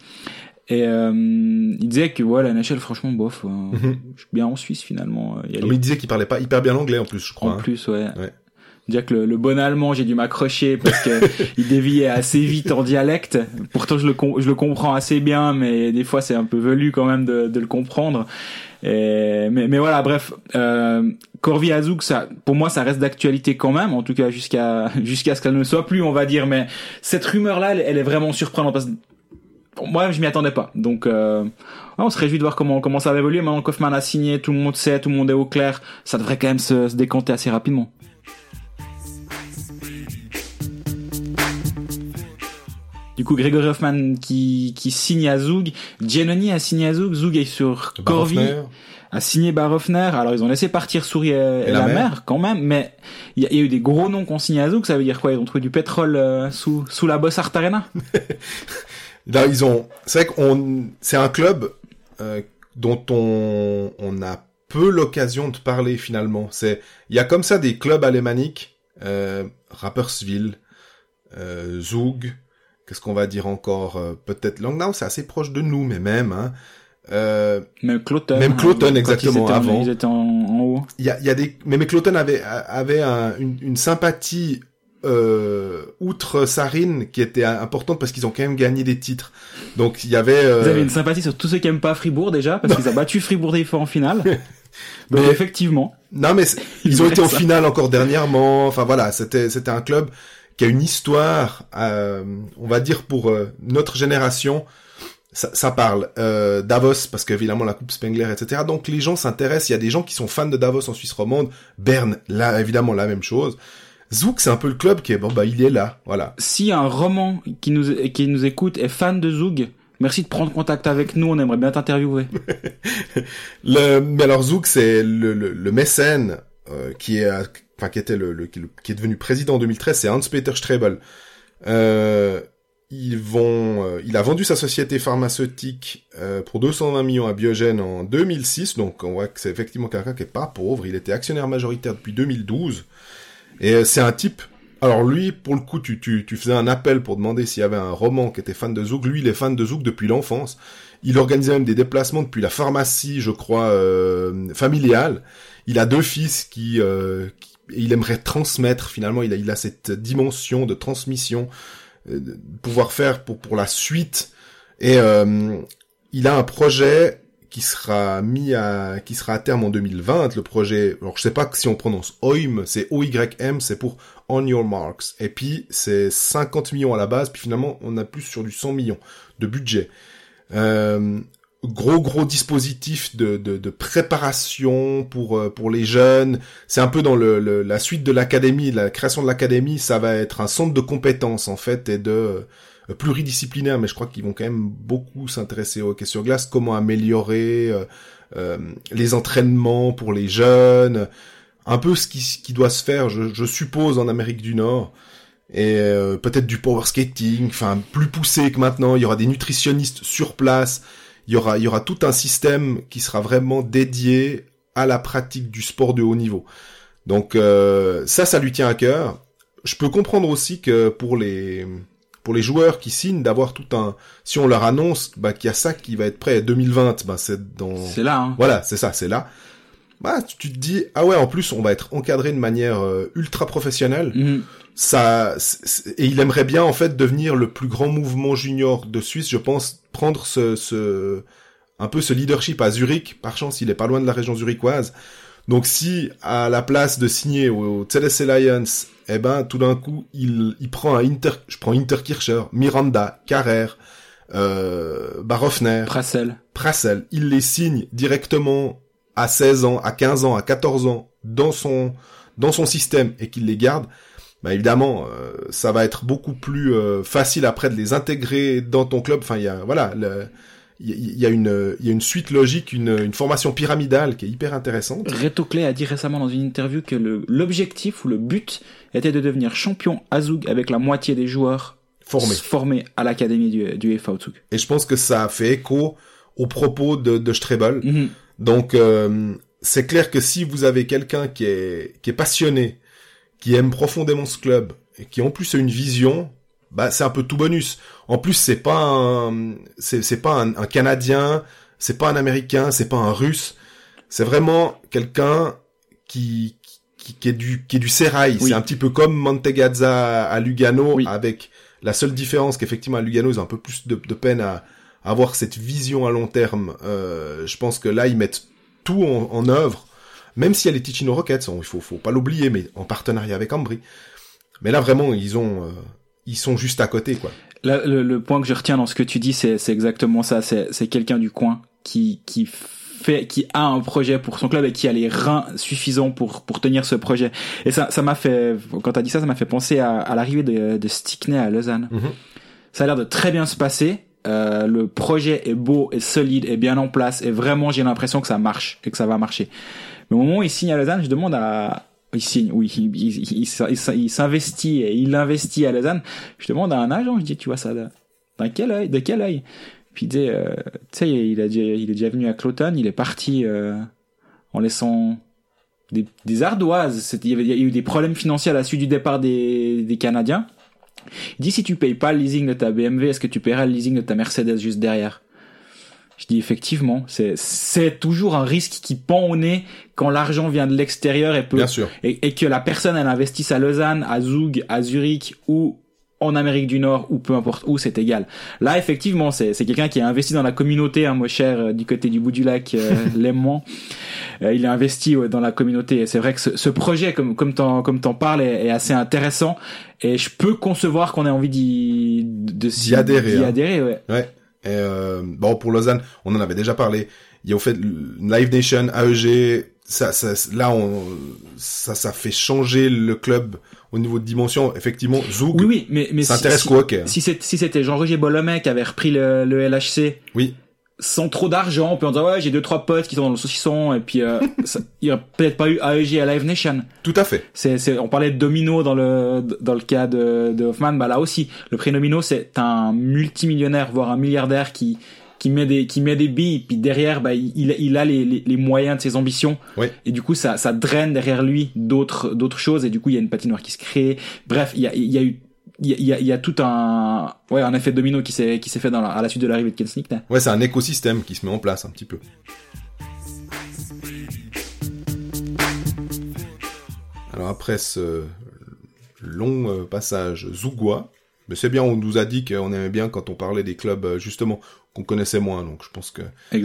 Et euh, il disait que ouais, la NHL, franchement, bof. euh, Mhm. Je suis bien en Suisse finalement. euh, Il y a les- Mais il disait qu'il parlait pas hyper bien l'anglais en plus, je crois. En hein. plus, ouais. Ouais. Dire que le, le bon allemand, j'ai dû m'accrocher parce que il déviait assez vite en dialecte. Pourtant, je le, je le comprends assez bien, mais des fois, c'est un peu velu quand même de, de le comprendre. Et, mais, mais voilà, bref, euh, Corvi Azouk, ça, pour moi, ça reste d'actualité quand même, en tout cas jusqu'à jusqu'à ce qu'elle ne soit plus, on va dire. Mais cette rumeur-là, elle, elle est vraiment surprenante parce que moi, je m'y attendais pas. Donc, euh, on se réjouit de voir comment comment ça va évoluer. Maintenant, Kaufman a signé, tout le monde sait, tout le monde est au clair. Ça devrait quand même se, se décanter assez rapidement. Du coup, Gregory Hoffman qui, qui signe à Zug. Giannoni a signé à Zug. Zug est sur Corvi, a signé Barofner. Alors, ils ont laissé partir Souris et, et la, mer. quand même. Mais il y, a- il y a eu des gros noms qu'on signe à Zug. Ça veut dire quoi? Ils ont trouvé du pétrole euh, sous, sous la bosse Artarena? Là, ils ont. C'est vrai qu'on. C'est un club euh, dont on on a peu l'occasion de parler finalement. C'est. Il y a comme ça des clubs alémaniques. Euh, Rapperswil, euh, Zug. Qu'est-ce qu'on va dire encore euh, Peut-être Langnau, c'est assez proche de nous, mais même. Hein. Euh, Même Cloton. Même Cloton, Quand exactement, Ils étaient, en- avant. Ils étaient en, en haut. Il y a, il y a des, mais Cloton avait avait un- une, une sympathie euh, outre Sarine qui était importante parce qu'ils ont quand même gagné des titres. Donc il y avait. euh, Vous avez une sympathie sur tous ceux qui aiment pas Fribourg déjà, parce qu'ils ont battu Fribourg des fois en finale. Donc Mais- effectivement. Non mais ils Ils ont été en finale encore dernièrement. Enfin voilà, c'était c'était un club qui a une histoire, euh, on va dire pour euh, notre génération. Ça, ça parle euh, Davos parce qu'évidemment la Coupe Spengler, etc. Donc les gens s'intéressent. Il y a des gens qui sont fans de Davos en Suisse romande. Berne, là évidemment la même chose. Zouk, c'est un peu le club qui est bon bah il est là, voilà. Si un roman qui nous, qui nous écoute est fan de Zug, merci de prendre contact avec nous, on aimerait bien t'interviewer. Le, mais alors Zouk, c'est le, le, le mécène euh, qui est, enfin qui était le, qui- est devenu président en 2013, c'est Hans-Peter Strebel. Euh, ils vont, euh, il a vendu sa société pharmaceutique pour 220 millions à Biogen en 2006, donc on voit que c'est effectivement quelqu'un qui est pas pauvre. Il était actionnaire majoritaire depuis 2012, et c'est un type. Alors lui, pour le coup, tu, tu, tu faisais un appel pour demander s'il y avait un roman qui était fan de Zouk. Lui, il est fan de Zouk depuis l'enfance. Il organisait même des déplacements depuis la pharmacie, je crois, familiale. Il a deux fils qui, euh, il aimerait transmettre finalement. Il a, il a cette dimension de transmission, euh, de pouvoir faire pour pour la suite. Et euh, il a un projet qui sera mis à qui sera à terme en 2020. Le projet, alors je sais pas si on prononce OIM, c'est O Y M, c'est pour On Your Marks. Et puis c'est 50 millions à la base, puis finalement on a plus sur du 100 millions de budget. Euh, gros gros dispositif de, de, de préparation pour euh, pour les jeunes. C'est un peu dans le, le- la suite de l'académie, la création de l'académie, ça va être un centre de compétences en fait et de euh, pluridisciplinaire, mais je crois qu'ils vont quand même beaucoup s'intéresser au hockey sur glace, comment améliorer euh, euh, les entraînements pour les jeunes, un peu ce qui, qui doit se faire, je, je suppose, en Amérique du Nord et euh, peut-être du power skating, enfin plus poussé que maintenant. Il y aura des nutritionnistes sur place. Il y aura, il y aura tout un système qui sera vraiment dédié à la pratique du sport de haut niveau. Donc euh, ça, ça lui tient à cœur. Je peux comprendre aussi que pour les pour les joueurs qui signent d'avoir tout un si on leur annonce bah, qu'il y a ça qui va être prêt à 2020 bah c'est dans C'est là, hein. voilà c'est ça c'est là bah tu te dis ah ouais en plus on va être encadré de manière euh, ultra professionnelle Mhm. Ça et il aimerait bien en fait devenir le plus grand mouvement junior de Suisse je pense prendre ce, ce un peu ce leadership à Zurich. Par chance il est pas loin de la région zurichoise. Donc si à la place de signer au, au TLS Alliance eh ben tout d'un coup il il prend un Inter je prends Interkircher Miranda Carrère euh, Barofner. Prassel. Prassel, il les signe directement à 16 ans, à 15 ans, à 14 ans dans son dans son système et qu'il les garde, bah évidemment, euh, ça va être beaucoup plus euh, facile après de les intégrer dans ton club. Enfin, il y a voilà, il y, a une il y a une suite logique, une, une formation pyramidale qui est hyper intéressante. Reto Clay a dit récemment dans une interview que l'objectif ou le but était de devenir champion Azug avec la moitié des joueurs formés, formés à l'académie du, du FA Et je pense que ça a fait écho aux propos de, de Strebel. Mhm. Donc euh, c'est clair que si vous avez quelqu'un qui est qui est passionné, qui aime profondément ce club et qui en plus a une vision, bah c'est un peu tout bonus. En plus c'est pas un c'est c'est pas un, Canadien, c'est pas un Américain, c'est pas un Russe. C'est vraiment quelqu'un qui, qui, qui est du qui est du sérail. C'est un petit peu comme Montegazza à Lugano avec la seule différence qu'effectivement à Lugano ils ont un peu plus de, de peine à avoir cette vision à long terme. Euh, je pense que là, ils mettent tout en, œuvre, même y a les Ticino Rockets, il faut, faut pas l'oublier, mais en partenariat avec Ambry. Mais là, vraiment, ils ont, euh, ils sont juste à côté, quoi. Là, le, point que je retiens dans ce que tu dis, c'est, exactement ça. C'est, quelqu'un du coin qui, qui fait, qui a un projet pour son club et qui a les reins suffisants pour pour tenir ce projet. Et ça, ça m'a fait, quand t'as dit ça, ça m'a fait penser à, à l'arrivée de, de Stickney à Lausanne. Mm-hmm. Ça a l'air de très bien se passer. Euh, le projet est beau, est solide, est bien en place, et vraiment j'ai l'impression que ça marche et que ça va marcher. Mais au moment où il signe à Lausanne, je demande à, il signe, oui, il, s'investit et il investit à Lausanne. Je demande à un agent, je dis, tu vois ça, dans quel œil, de quel œil? Puis il dit, euh, tu sais, il il est déjà venu à Cloton, il est parti euh, en laissant des, des ardoises. Il y, avait, a eu des problèmes financiers à la suite du départ des, des Canadiens. Il dit si tu payes pas le leasing de ta BMW, est-ce que tu paieras le leasing de ta Mercedes juste derrière? Je dis effectivement, c'est c'est toujours un risque qui pend au nez quand l'argent vient de l'extérieur et peut Bien sûr. Et, et, que la personne elle investisse à Lausanne, à Zug, à Zurich ou en Amérique du Nord ou peu importe où, c'est égal. Là, effectivement, c'est quelqu'un qui a investi dans la communauté, hein, moi cher, euh, du côté du bout du lac, euh, euh, il a investi dans la communauté. Et c'est vrai que ce, ce, projet, comme comme t'en comme t'en parles, est, est, assez intéressant. Et je peux concevoir qu'on ait envie d'y adhérer. D'y hein. adhérer, ouais. Ouais. Et euh, bon, pour Lausanne, on en avait déjà parlé. Il y a au fait Live Nation, AEG, ça, ça, là, on, ça, ça fait changer le club au niveau de dimension. Effectivement, Zoug oui, oui, mais, mais s'intéresse si, hockey. Hein. Si, si c'était Jean-Roger Bolomé qui avait repris le, le LHC. Oui. Sans trop d'argent, puis en disant ouais j'ai deux trois potes qui sont dans le saucisson et puis euh, ça, il y aurait peut-être pas eu AEG à Live Nation. Tout à fait. C'est, c'est, on parlait de domino dans le dans le cas de, de Hoffman, bah là aussi le prix domino c'est un multimillionnaire voire un milliardaire qui qui met des qui met des billes puis derrière bah il il a les, les, les moyens de ses ambitions. Et du coup ça ça draine derrière lui d'autres d'autres choses. Et du coup il y a une patinoire qui se crée. Bref il y a il y a eu il y a, y tout un ouais un effet domino qui s'est qui s'est fait à la suite de l'arrivée de Ken Snick. Ouais, c'est un écosystème qui se met en place un petit peu. Alors après ce long euh, passage Zougoua, mais c'est bien, on nous a dit qu'on aimait bien quand on parlait des clubs euh, justement qu'on connaissait moins, donc je pense que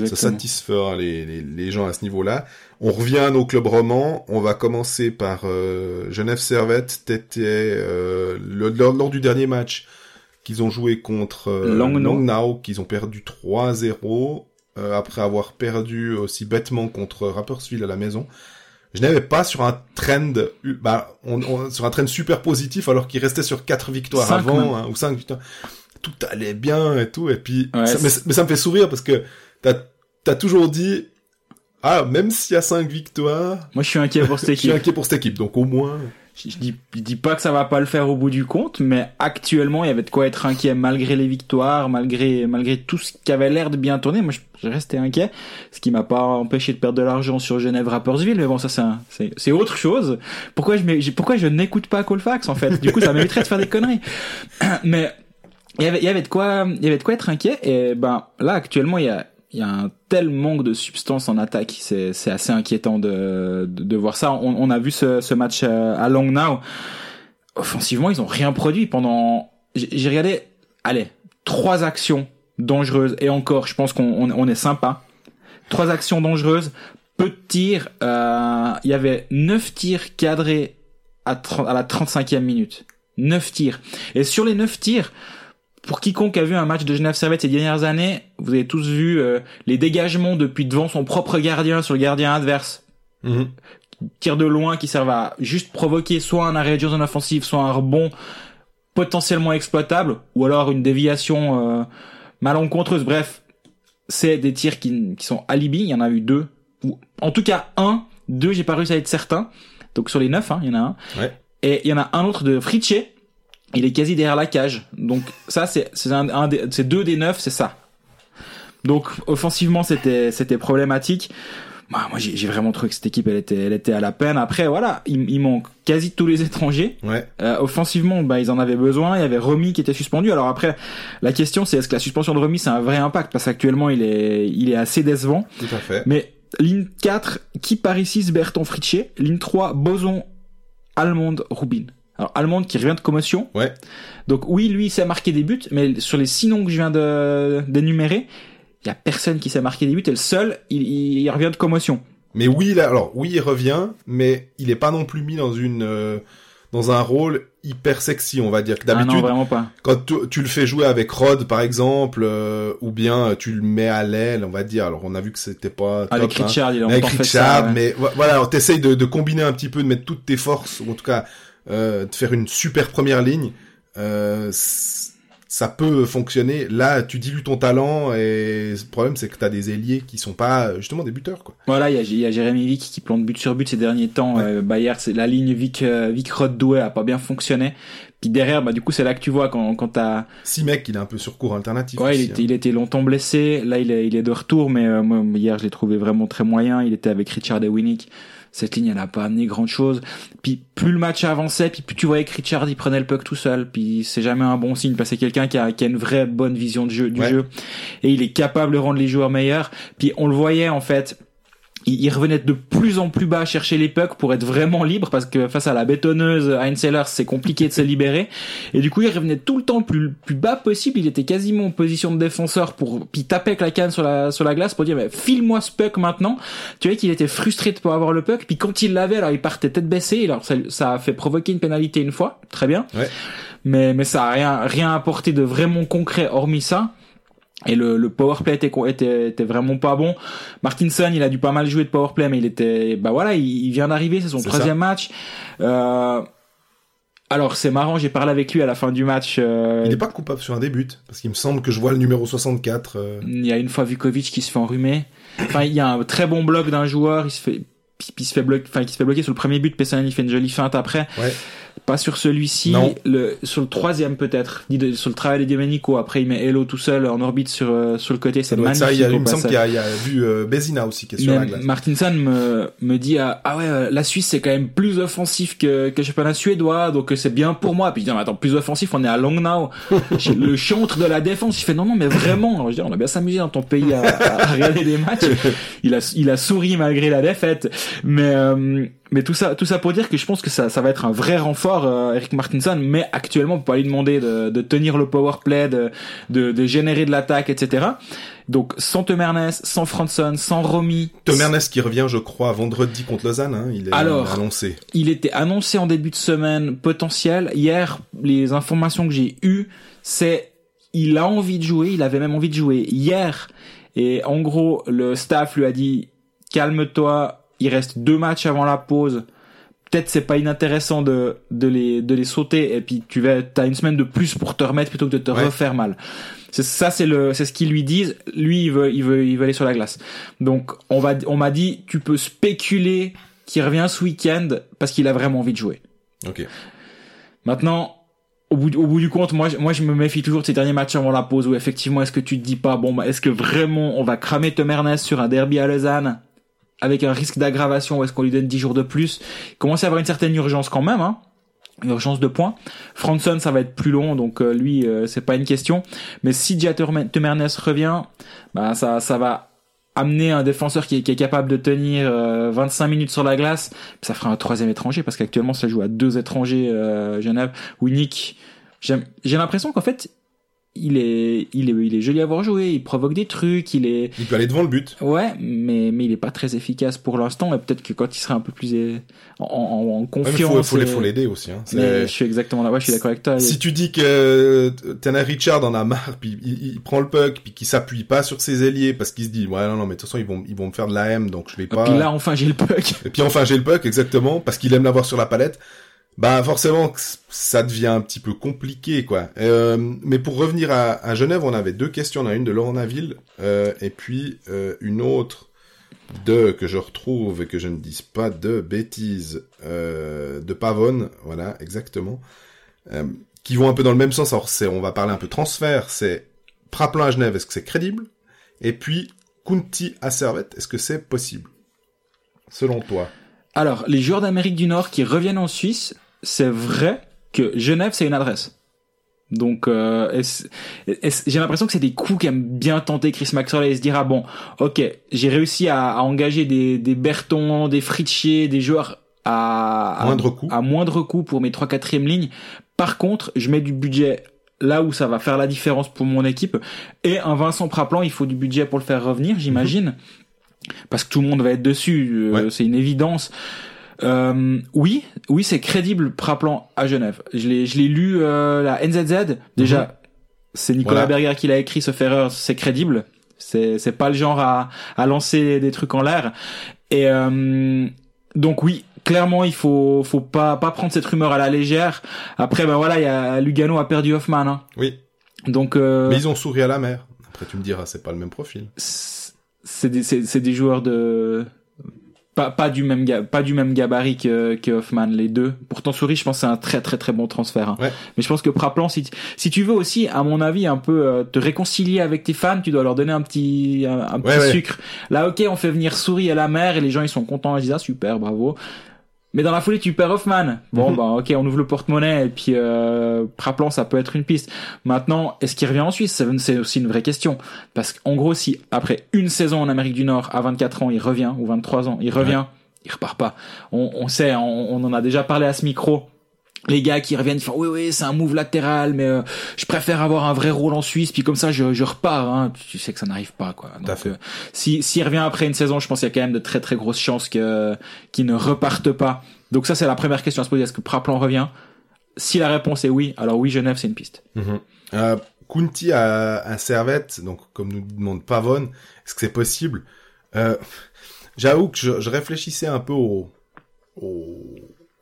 ça satisfera les, les, les, gens à ce niveau-là. On revient à nos clubs romans, on va commencer par euh, Genève Servette, t'étais euh, lors, du dernier match qu'ils ont joué contre euh, Langnau, qu'ils ont perdu 3-0, euh, après avoir perdu aussi bêtement contre Rapperswil à la maison. Je n'avais pas sur un trend, bah, on, sur un trend super positif alors qu'il restait sur quatre victoires avant, hein, ou cinq victoires tout allait bien et tout. Et puis, ça, mais, ça me fait sourire parce que t'as as toujours dit, ah, même s'il y a cinq victoires. Moi, je suis inquiet pour cette équipe. je suis inquiet pour cette équipe, donc au moins. Je, dis, je dis pas que ça va pas le faire au bout du compte, mais actuellement, il y avait de quoi être inquiet malgré les victoires, malgré, malgré tout ce qui avait l'air de bien tourner. Moi, je, restais inquiet, ce qui m'a pas empêché de perdre de l'argent sur Genève Rappersville, mais bon, ça, c'est, c'est, autre chose. Pourquoi je, pourquoi je n'écoute pas Colfax, en fait? Du coup, ça m'éviterait de faire des conneries. mais, il y avait, il y avait de quoi, il y avait de quoi être inquiet. Et ben là actuellement, il y a, il y a un tel manque de substance en attaque, c'est, c'est assez inquiétant de, de, de voir ça. On, on, a vu ce, ce match euh, à Long Now. Offensivement, ils ont rien produit pendant. J'ai regardé, allez, trois actions dangereuses et encore, je pense qu'on on, est sympa. Trois actions dangereuses, peu de tirs. Euh, il y avait neuf tirs cadrés à, à la 35e minute. Neuf tirs. Et sur les neuf tirs, pour quiconque a vu un match de Genève Servette ces dernières années, vous avez tous vu euh, les dégagements depuis devant son propre gardien sur le gardien adverse. Mhm. Tir de loin qui servent à juste provoquer soit un arrêt de zone offensive, soit un rebond potentiellement exploitable, ou alors une déviation euh, malencontreuse. Bref, c'est des tirs qui, qui sont alibi. Il y en a eu deux, ou en tout cas un, deux, j'ai pas réussi à être certain. Donc sur les neuf, hein, il y en a un. Ouais. Et il y en a un autre de Fritche. Il est quasi derrière la cage. Donc ça, c'est c'est un, un des- c'est deux des neuf, c'est ça. Donc offensivement, c'était c'était problématique. Bah, moi, j'ai vraiment trouvé que cette équipe, elle était elle était à la peine. Après, voilà, il, il manque quasi tous les étrangers. Ouais. Euh, offensivement, bah, ils en avaient besoin. Il y avait Romy qui était suspendu. Alors après, la question, c'est est-ce que la suspension de Romy, c'est un vrai impact? Parce qu'actuellement, il est il est assez décevant. Tout à fait. Mais ligne 4, qui Paris 6, Berton Fritché. Ligne 3, Boson, Allemande, Rubin. Alors Allemande qui revient de commotion. Ouais. Donc oui, lui, il sait marquer des buts, mais sur les six noms que je viens de d'énumérer, il y a personne qui sait marquer des buts. Et le seul, il, il, il revient de commotion. Mais oui, là, alors oui, il revient, mais il est pas non plus mis dans une euh, dans un rôle hyper sexy, on va dire. Ah non, D'habitude, vraiment pas. quand tu, tu le fais jouer avec Rod, par exemple, euh, ou bien tu le mets à l'aile, on va dire. Alors on a vu que c'était pas top, Avec hein. Richard, il a avec longtemps fait Richard, ça. ouais. mais vo- voilà, on t'essaye de, de combiner un petit peu, de mettre toutes tes forces, ou en tout cas euh, de faire une super première ligne. Euh, ça peut fonctionner. Là, tu dilues ton talent et le problème c'est que t'as des ailiers qui sont pas justement des buteurs, quoi. Voilà, il y a, il y a Jérémy Vick qui plante but sur but ces derniers temps. Ouais. Euh, c'est la ligne Vic euh, Vic Rod Douai a pas bien fonctionné. Puis derrière, bah du coup, c'est là que tu vois quand quand t'as Si mec, il est un peu sur cours alternatif. Ouais, il était, hein. il était longtemps blessé. Là, il est, il est de retour, mais euh, moi, hier, je l'ai trouvé vraiment très moyen. Il était avec Richard et Winnick. Cette ligne, elle a pas amené grand chose. Puis plus le match avançait, puis plus tu voyais que Richard, il prenait le puck tout seul. Puis c'est jamais un bon signe parce que c'est quelqu'un qui a, qui a une vraie bonne vision du jeu, du Ouais. jeu. Et il est capable de rendre les joueurs meilleurs. Puis on le voyait, en fait. Il, il revenait de plus en plus bas chercher les pucks pour être vraiment libre parce que face à la bétonneuse Heinz Sellers, c'est compliqué de se libérer. Et du coup, il revenait tout le temps le plus, le plus bas possible. Il était quasiment en position de défenseur pour, puis tapait avec la canne sur la, sur la glace pour dire, mais file-moi ce puck maintenant. Tu vois qu'il était frustré de pas avoir le puck. Puis quand il l'avait, alors il partait tête baissée. Alors ça, ça a fait provoquer une pénalité une fois. Très bien. Ouais. Mais, mais ça a rien, rien apporté de vraiment concret hormis ça. Et le, le powerplay était, était, était vraiment pas bon. Martinson, il a dû pas mal jouer de powerplay, mais il était, bah voilà, il, il vient d'arriver, c'est son troisième match. Euh, alors c'est marrant, j'ai parlé avec lui à la fin du match. euh, Il est pas coupable sur un début, parce qu'il me semble que je vois le numéro 64. euh, il y a une fois Vukovic qui se fait enrhumer. Enfin, il y a un très bon bloc d'un joueur, il se fait, il se fait bloquer, enfin, qui se fait bloquer sur le premier but. Pessanel, il fait une jolie feinte après. Ouais. Pas sur celui-ci. Le, sur le troisième peut-être. Sur le travail de Domenico. Après, il met Hello tout seul en orbite sur, euh, sur le côté. C'est magnifique. ça. Il, y a, il me semble qu'il y a, il y a vu euh, Bézina aussi qui est sur la glace. Martinson me, me dit ah, ah ouais euh, la Suisse c'est quand même plus offensif que que le championnat suédois donc euh, c'est bien pour moi puis je dis non, mais attends plus offensif on est à Langnau le chantre de la défense il fait non non mais vraiment Alors, je dis on a bien s'amusé dans ton pays à, à regarder des matchs il a il a souri malgré la défaite mais euh, mais tout ça, tout ça pour dire que je pense que ça, ça va être un vrai renfort, euh, Eric Martinson. Mais actuellement, on peut pas lui demander de, de tenir le power play, de, de, de générer de l'attaque, etc. Donc sans Temernes, sans Franson, sans Romy, Tom Ernest qui revient, je crois, vendredi contre Lausanne. Hein, il est Alors. annoncé. il était annoncé en début de semaine potentiel. Hier, les informations que j'ai eues, c'est il a envie de jouer, il avait même envie de jouer hier. Et en gros, le staff lui a dit calme-toi, il reste deux matchs avant la pause. Peut-être c'est pas inintéressant de, de les de les sauter et puis tu vas t'as une semaine de plus pour te remettre plutôt que de te Ouais. refaire mal. C'est ça c'est le c'est ce qu'ils lui disent. Lui il veut il veut il veut aller sur la glace. Donc on va on m'a dit tu peux spéculer qu'il revient ce week-end parce qu'il a vraiment envie de jouer. Ok. Maintenant, au bout, au bout du compte, moi, moi, je me méfie toujours de ces derniers matchs avant la pause où effectivement, est-ce que tu te dis pas, bon, bah, est-ce que vraiment on va cramer Tom Ernest sur un derby à Lausanne avec un risque d'aggravation ou est-ce qu'on lui donne 10 jours de plus? Il commence à avoir une certaine urgence quand même, hein. Urgence de points. Franson, ça va être plus long, donc euh, lui, euh, c'est pas une question. Mais si Dia Tom Ernest revient, bah ça, ça va amener un défenseur qui est, qui est capable de tenir euh, 25 minutes sur la glace, ça fera un troisième étranger parce qu'actuellement ça joue à deux étrangers euh, Genève. Winnick, j'aime- j'ai l'impression qu'en fait il est, il est, il est joli à voir jouer, il provoque des trucs, il est. Il peut aller devant le but. Ouais, mais mais il est pas très efficace pour l'instant et peut-être que quand il sera un peu plus é- en, en, en confiance. Ouais, faut, faut, et- faut l'aider aussi. Hein. Mais je suis exactement là. Ouais, je suis d'accord avec toi. Si tu dis que euh, Tanner Richard en a marre, puis il, il prend le puck, puis qu'il s'appuie pas sur ses ailiers parce qu'il se dit ouais non non mais de toute façon ils vont ils vont me faire de la M donc je vais Et pas. puis là, enfin, j'ai le puck. Et puis enfin j'ai le puck exactement parce qu'il aime l'avoir sur la palette. Bah forcément ça devient un petit peu compliqué quoi. Euh, mais pour revenir à, à Genève, on avait deux questions. On a une de Laurent Naville euh, et puis euh, une autre de que je retrouve et que je ne dise pas de bêtises euh, de Pavone. Voilà exactement. Euh, qui vont un peu dans le même sens. Alors c'est on va parler un peu transfert. C'est Praplin à Genève, est-ce que c'est crédible? Et puis Kunti à Servette, est-ce que c'est possible? Selon toi Alors, les joueurs d'Amérique du Nord qui reviennent en Suisse, c'est vrai que Genève, c'est une adresse. Donc, euh, j'ai l'impression que c'est des coups qu'aime bien tenter Chris Maxwell et se dire ah bon, ok, j'ai réussi à, à engager des, des Bertons, des Fritschier, des joueurs à, à Moindre coût. à moindre coût pour mes trois quatrième lignes. Par contre, je mets du budget là où ça va faire la différence pour mon équipe. Et un Vincent Praplan, il faut du budget pour le faire revenir, j'imagine. Parce que tout le monde va être dessus, euh, c'est une évidence. Euh, oui, oui, c'est crédible Praplan à Genève. Je l'ai, je l'ai lu euh, la NZZ. Déjà, c'est Nicolas Voilà. Berger qui l'a écrit. Ce erreur, c'est crédible. C'est, c'est pas le genre à, à lancer des trucs en l'air. Et euh, donc oui, clairement, il faut, faut pas, pas prendre cette rumeur à la légère. Après, ben voilà, il y a Lugano a perdu Hoffman. Hein. Oui. Donc euh, Mais ils ont souri à la mer. Après, tu me diras, c'est pas le même profil. c'est des, c'est, c'est des joueurs de pas, pas du même pas du même gabarit que, que Hoffman les deux. Pourtant Souris, je pense que c'est un très très très bon transfert. hein. Ouais. Mais je pense que Praplan, si, tu- si tu veux aussi, à mon avis, un peu euh, te réconcilier avec tes fans, tu dois leur donner un petit un, un petit Ouais, ouais. sucre. Là, ok, on fait venir Souris à la mer et les gens ils sont contents, ils disent ah super, bravo. Mais dans la foulée, tu perds Hoffman. Bon, Mhm. bah ok, on ouvre le porte-monnaie et puis euh, Praplan, ça peut être une piste. Maintenant, est-ce qu'il revient en Suisse? C'est- aussi une vraie question. Parce qu'en gros, si après une saison en Amérique du Nord, à 24 ans, il revient, ou 23 ans, il revient, il repart pas. On, on sait, on, on en a déjà parlé à ce micro. Les gars qui reviennent, ils font oui oui c'est un move latéral mais euh, je préfère avoir un vrai rôle en Suisse. Puis comme ça je, je repars hein. tu sais que ça n'arrive pas quoi. Donc fait. euh, si s'il revient après une saison je pense qu'il y a quand même de très très grosses chances que qu'il ne reparte pas. Donc ça c'est la première question à se poser. Est-ce que Praplan revient? Si la réponse est oui alors oui Genève c'est une piste. Euh, Kunti à, à Servette, donc comme nous demande Pavone, est-ce que c'est possible? Euh, J'avoue que je, je réfléchissais un peu aux, aux,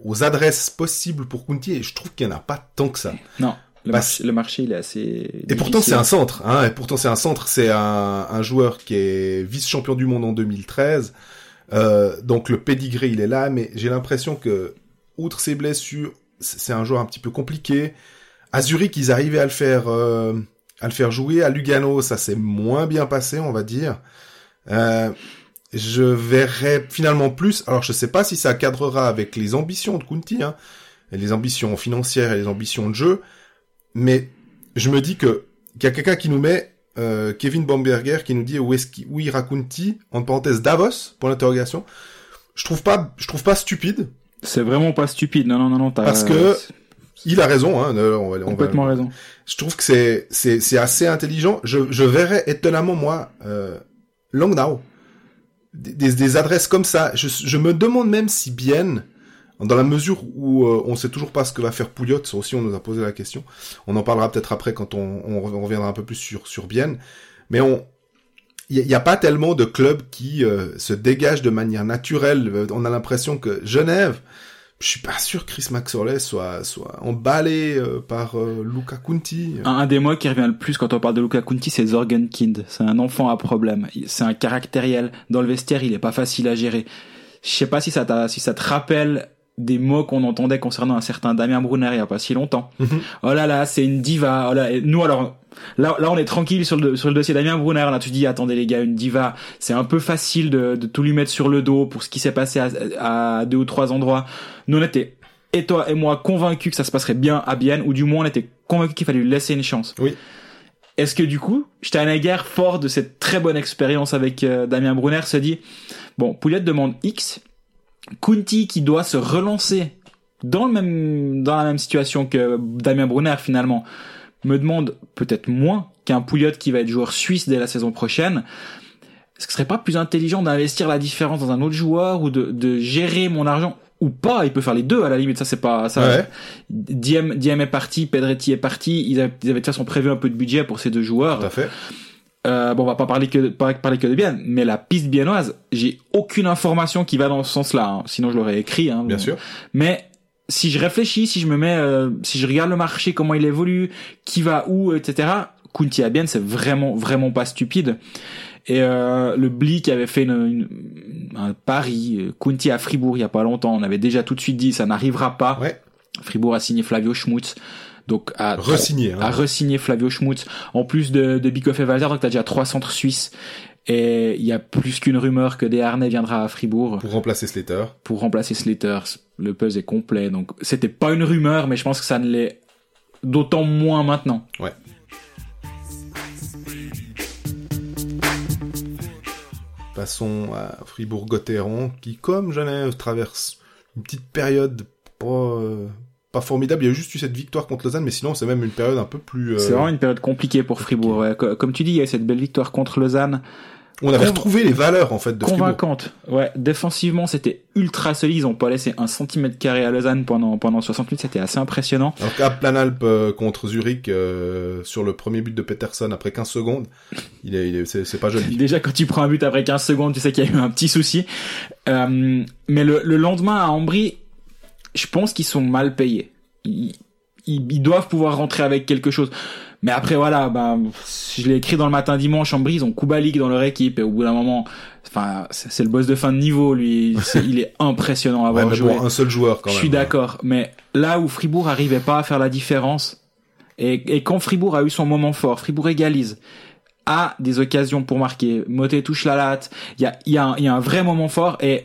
aux adresses possibles pour Kunti et je trouve qu'il n'y en a pas tant que ça. non le, Bah, marché, le marché il est assez Et pourtant c'est un centre, hein, et pourtant c'est un centre, c'est un, un joueur qui est vice-champion du monde en 2013, euh, donc le pédigré il est là, mais j'ai l'impression que, outre ses blessures, c'est c'est un joueur un petit peu compliqué. À Zurich ils arrivaient à le faire, euh, à le faire jouer, à Lugano ça s'est moins bien passé on va dire. Euh, je verrais finalement plus, alors je sais pas si ça cadrera avec les ambitions de Kunti, hein, et les ambitions financières et les ambitions de jeu, mais je me dis que qu'il y a quelqu'un qui nous met euh, Kevin Bamberger qui nous dit où est-ce où ira Kunti en parenthèse Davos pour l'interrogation. Je trouve pas je trouve pas stupide. c'est vraiment pas stupide non non non non t'as- Parce que- Il a raison hein, on va, on va- complètement raison Je trouve que c'est c'est c'est assez intelligent. Je je verrais étonnamment moi euh, des, des, des adresses comme ça. Je je me demande même si Bienne dans la mesure où euh, on sait toujours pas ce que va faire Pouliot, ça aussi on nous a posé la question. On en parlera peut-être après quand on, on, reviendra un peu plus sur sur Bienne, mais on il n'y a, pas tellement de clubs qui euh, se dégagent de manière naturelle. On a l'impression que Genève, je suis pas sûr que Chris Maxwell soit soit emballé euh, par euh, Luca Kunti. Un, un des mots qui revient le plus quand on parle de Luca Kunti, c'est Zorgenkind. C'est un enfant à problème. C'est un caractériel. Dans le vestiaire, il est pas facile à gérer. Je sais pas si ça t'a, si ça te rappelle des mots qu'on entendait concernant un certain Damien Brunner il y a pas si longtemps. Mhm. Oh là là, c'est une diva. Oh là, et nous alors, là, là on est tranquille sur le, sur le dossier Damien Brunner. Là tu dis, attendez les gars, une diva, c'est un peu facile de, de tout lui mettre sur le dos pour ce qui s'est passé à, à deux ou trois endroits. Nous on était, et toi et moi, convaincus que ça se passerait bien à Bienne, ou du moins on était convaincus qu'il fallait lui laisser une chance. Oui. Est-ce que du coup, Steinegger, fort de cette très bonne expérience avec euh, Damien Brunner, se dit, bon, Pouliot demande X, Kunti qui doit se relancer dans le même dans la même situation que Damien Brunner finalement me demande peut-être moins qu'un Pouliot qui va être joueur suisse dès la saison prochaine. Est-ce que ce serait pas plus intelligent d'investir la différence dans un autre joueur ou de, de gérer mon argent ou pas, il peut faire les deux à la limite, ça c'est pas ça. Ouais. Diem, Diem est parti, Pedretti est parti, ils avaient, ils avaient de toute façon prévu un peu de budget pour ces deux joueurs. Tout à fait. Euh, bon, on va pas parler que pas parler que de bien, mais la piste biennoise, j'ai aucune information qui va dans ce sens-là. hein. Sinon, je l'aurais écrit. Hein, Bien sûr. Mais si je réfléchis, si je me mets, euh, si je regarde le marché, comment il évolue, qui va où, etc. Kunti à bien, c'est vraiment vraiment pas stupide. Et euh, le Blick avait fait une, une- un pari, euh, Kunti à Fribourg il y a pas longtemps. On avait déjà tout de suite dit ça n'arrivera pas. Ouais. Fribourg a signé Flavio Schmutz. Donc à Resigné. Hein. à re-signer Flavio Schmutz en plus de, de Bikoff et Walter donc t'as déjà trois centres suisses et il y a plus qu'une rumeur que Desharnais viendra à Fribourg Pour remplacer Slater. pour remplacer Slater le puzzle est complet donc c'était pas une rumeur mais je pense que ça ne l'est d'autant moins maintenant Passons à Fribourg-Gotteron, qui, comme Genève, traverse une petite période pas, euh, pas formidable. Il y a juste eu cette victoire contre Lausanne, mais sinon, c'est même une période un peu plus... euh, c'est vraiment une période compliquée pour Fribourg ouais. Co- comme tu dis il y a eu cette belle victoire contre Lausanne On avait retrouvé les valeurs, en fait, de Fribourg. convaincante ouais défensivement c'était ultra solide ils ont pas laissé un centimètre carré à Lausanne pendant pendant 60 minutes c'était assez impressionnant Alors qu'à Planalp euh, contre Zurich, euh, sur le premier but de Peterson après 15 secondes, il est, il est- c'est, c'est pas joli. Déjà, quand tu prends un but après 15 secondes, tu sais qu'il y a eu un petit souci. Euh, mais le, le lendemain à Ambry, je pense qu'ils sont mal payés. Ils, ils, ils doivent pouvoir rentrer avec quelque chose. Mais après, voilà, bah, je l'ai écrit dans le matin dimanche, Ambry, ils ont Kubalik dans leur équipe, et au bout d'un moment, enfin, c'est le boss de fin de niveau, lui. Il est impressionnant à Ouais, avoir mais joué. pour un seul joueur, quand Je même. suis d'accord, mais là où Fribourg arrivait pas à faire la différence, et, et quand Fribourg a eu son moment fort, Fribourg égalise, a des occasions pour marquer, Motet touche la latte, il y a, y a un vrai moment fort, et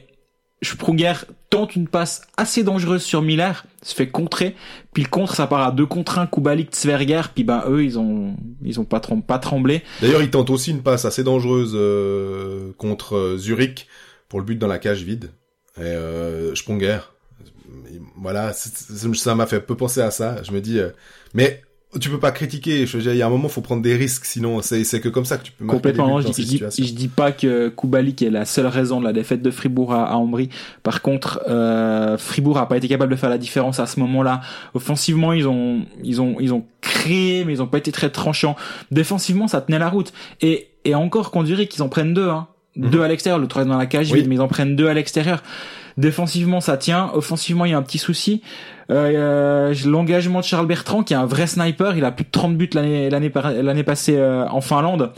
Sprunger tente une passe assez dangereuse sur Miller, se fait contrer, puis le contre ça part à deux contre un, Kubalik, Zwerger, puis ben eux ils ont ils ont pas, trem- pas tremblé. D'ailleurs, il tente aussi une passe assez dangereuse euh, contre euh, Zurich pour le but dans la cage vide. Et euh, voilà, ça m'a fait peu penser à ça. Je me dis, mais tu peux pas critiquer. Je veux dire, il y a un moment, faut prendre des risques, sinon c'est c'est que comme ça que tu peux Complètement, je, dis, je, je dis pas que Kubalik est la seule raison de la défaite de Fribourg à, à Ambry. Par contre, euh, Fribourg a pas été capable de faire la différence à ce moment-là. Offensivement, ils ont, ils ont, ils ont créé, mais ils ont pas été très tranchants. Défensivement, ça tenait la route. Et, et encore qu'on dirait qu'ils en prennent deux, hein. Mhm. Deux à l'extérieur, le troisième dans la cage, Oui. mais ils en prennent deux à l'extérieur. Défensivement, ça tient. Offensivement, il y a un petit souci. Euh, euh, L'engagement de Charles Bertrand, qui est un vrai sniper, il a plus de 30 buts l'année l'année passée euh, en Finlande.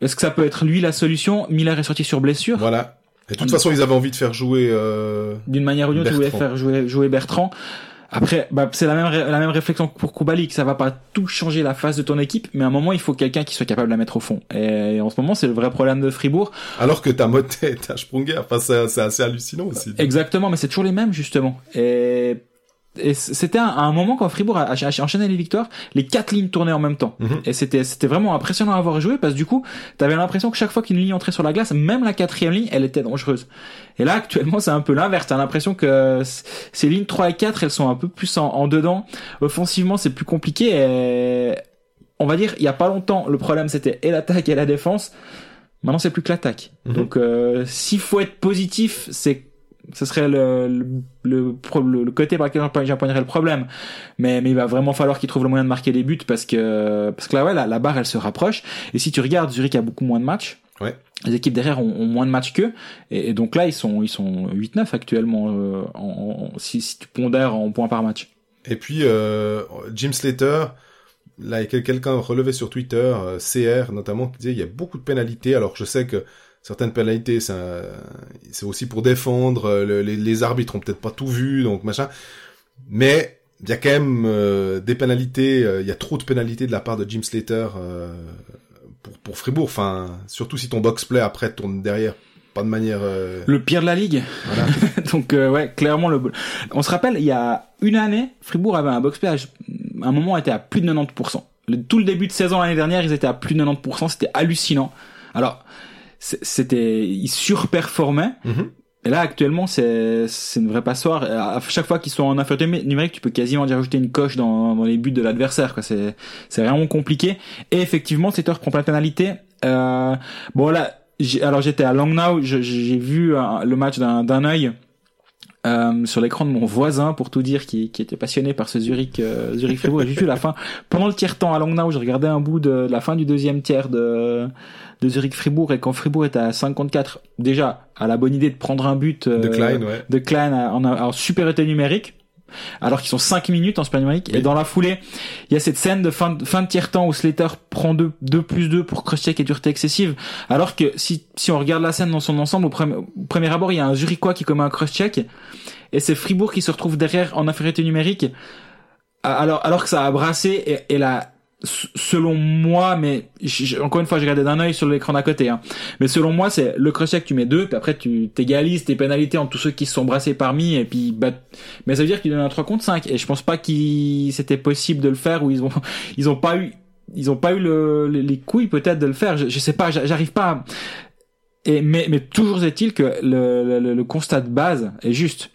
Est-ce que ça peut être lui la solution? Miller est sorti sur blessure. Voilà. Et de toute façon, ils avaient envie de faire jouer. Euh... D'une manière ou d'une autre, voulais Bertrand. faire jouer, jouer Bertrand. Après, bah, c'est la même, la même réflexion que pour Kubalik. Ça va pas tout changer la face de ton équipe, mais à un moment, il faut quelqu'un qui soit capable de la mettre au fond. Et en ce moment, c'est le vrai problème de Fribourg. Alors que t'as Motet, t'as Sprunger. Enfin, c'est c'est assez hallucinant aussi. Exactement, mais c'est toujours les mêmes, justement. Et, et c'était un, à un moment quand Fribourg a, a- a enchaîné les victoires, les quatre lignes tournaient en même temps. Mhm. Et c'était, c'était vraiment impressionnant à avoir joué parce que du coup, t'avais l'impression que chaque fois qu'une ligne entrait sur la glace, même la quatrième ligne, elle était dangereuse. Et là, actuellement, c'est un peu l'inverse. T'as l'impression que ces lignes 3 et 4, elles sont un peu plus en, en dedans. Offensivement, c'est plus compliqué et on va dire, il y a pas longtemps, le problème c'était et l'attaque et la défense. Maintenant, c'est plus que l'attaque. Mhm. Donc, euh, s'il faut être positif, c'est ce serait le, le, le, le- côté par lequel j'empoign- j'empoignerais le problème. Mais, mais il va vraiment falloir qu'ils trouvent le moyen de marquer des buts parce que, parce que là, ouais, la, la barre, elle se rapproche. Et si tu regardes, Zurich a beaucoup moins de matchs. Ouais. Les équipes derrière ont, ont moins de matchs qu'eux. Et, et donc là, ils sont, ils sont 8-9 actuellement, euh, en, en- si, si tu pondères en points par match. Et puis, euh, Jim Slater, là, il y a quel- quelqu'un relevé sur Twitter, euh, CR notamment, qui disait il y a beaucoup de pénalités. Alors, je sais que certaines pénalités, c'est aussi pour défendre. euh, le- les, les arbitres ont peut-être pas tout vu, donc machin. Mais il y a quand même euh, des pénalités. euh, Il y a trop de pénalités de la part de Jim Slater euh, pour, pour Fribourg. Enfin, surtout si ton box play après tourne derrière, pas de manière. euh, Le pire de la ligue. voilà. Donc euh, ouais, clairement le. On se rappelle, il y a une année, Fribourg avait un box play. à un moment était à plus de 90%. Le- tout le début de saison l'année dernière, ils étaient à plus de 90%. C'était hallucinant. Alors c'était, ils surperformaient. Mhm. Et là, actuellement, c'est c'est une vraie passoire. À chaque fois qu'ils sont en infériorité numérique, tu peux quasiment dire rajouter une coche dans, dans les buts de l'adversaire. Quoi, c'est c'est vraiment compliqué. Et effectivement, Slater prend plein de pénalités. Euh, bon là, alors j'étais à Langnau, j'ai vu le match d'un d'un œil. Euh, sur l'écran de mon voisin pour tout dire qui, qui était passionné par ce Zurich euh, Zurich Fribourg. J'ai vu la fin. Pendant le tiers temps à Langnau j'ai regardé un bout de la fin du deuxième tiers de de Zurich Fribourg. Et quand Fribourg était à 54 déjà à la bonne idée de prendre un but euh, de Klein, ouais. de Klein en, en supériorité numérique alors qu'ils sont 5 minutes en super numérique et dans la foulée il y a cette scène de fin de, fin de tiers temps où Slater prend 2 2 plus 2 pour crosscheck et dureté excessive alors que si si on regarde la scène dans son ensemble au premier, au premier abord il y a un Zurichois qui commet un crosscheck et c'est Fribourg qui se retrouve derrière en infériorité numérique. Alors alors que ça a brassé et, et la selon moi, mais encore une fois, j'ai regardé d'un œil sur l'écran d'à côté. Hein. Mais selon moi, c'est le crochet que tu mets deux, puis après tu t'égalises tes pénalités entre tous ceux qui se sont brassés parmi, et puis bah, mais ça veut dire que tu donnes un 3 contre 5. Et je pense pas qu'il c'était possible de le faire ou ils ont ils ont pas eu ils ont pas eu le, les, couilles peut-être de le faire. Je, je sais pas, j'arrive pas. À... Et mais mais toujours est-il que le, le, le constat de base est juste.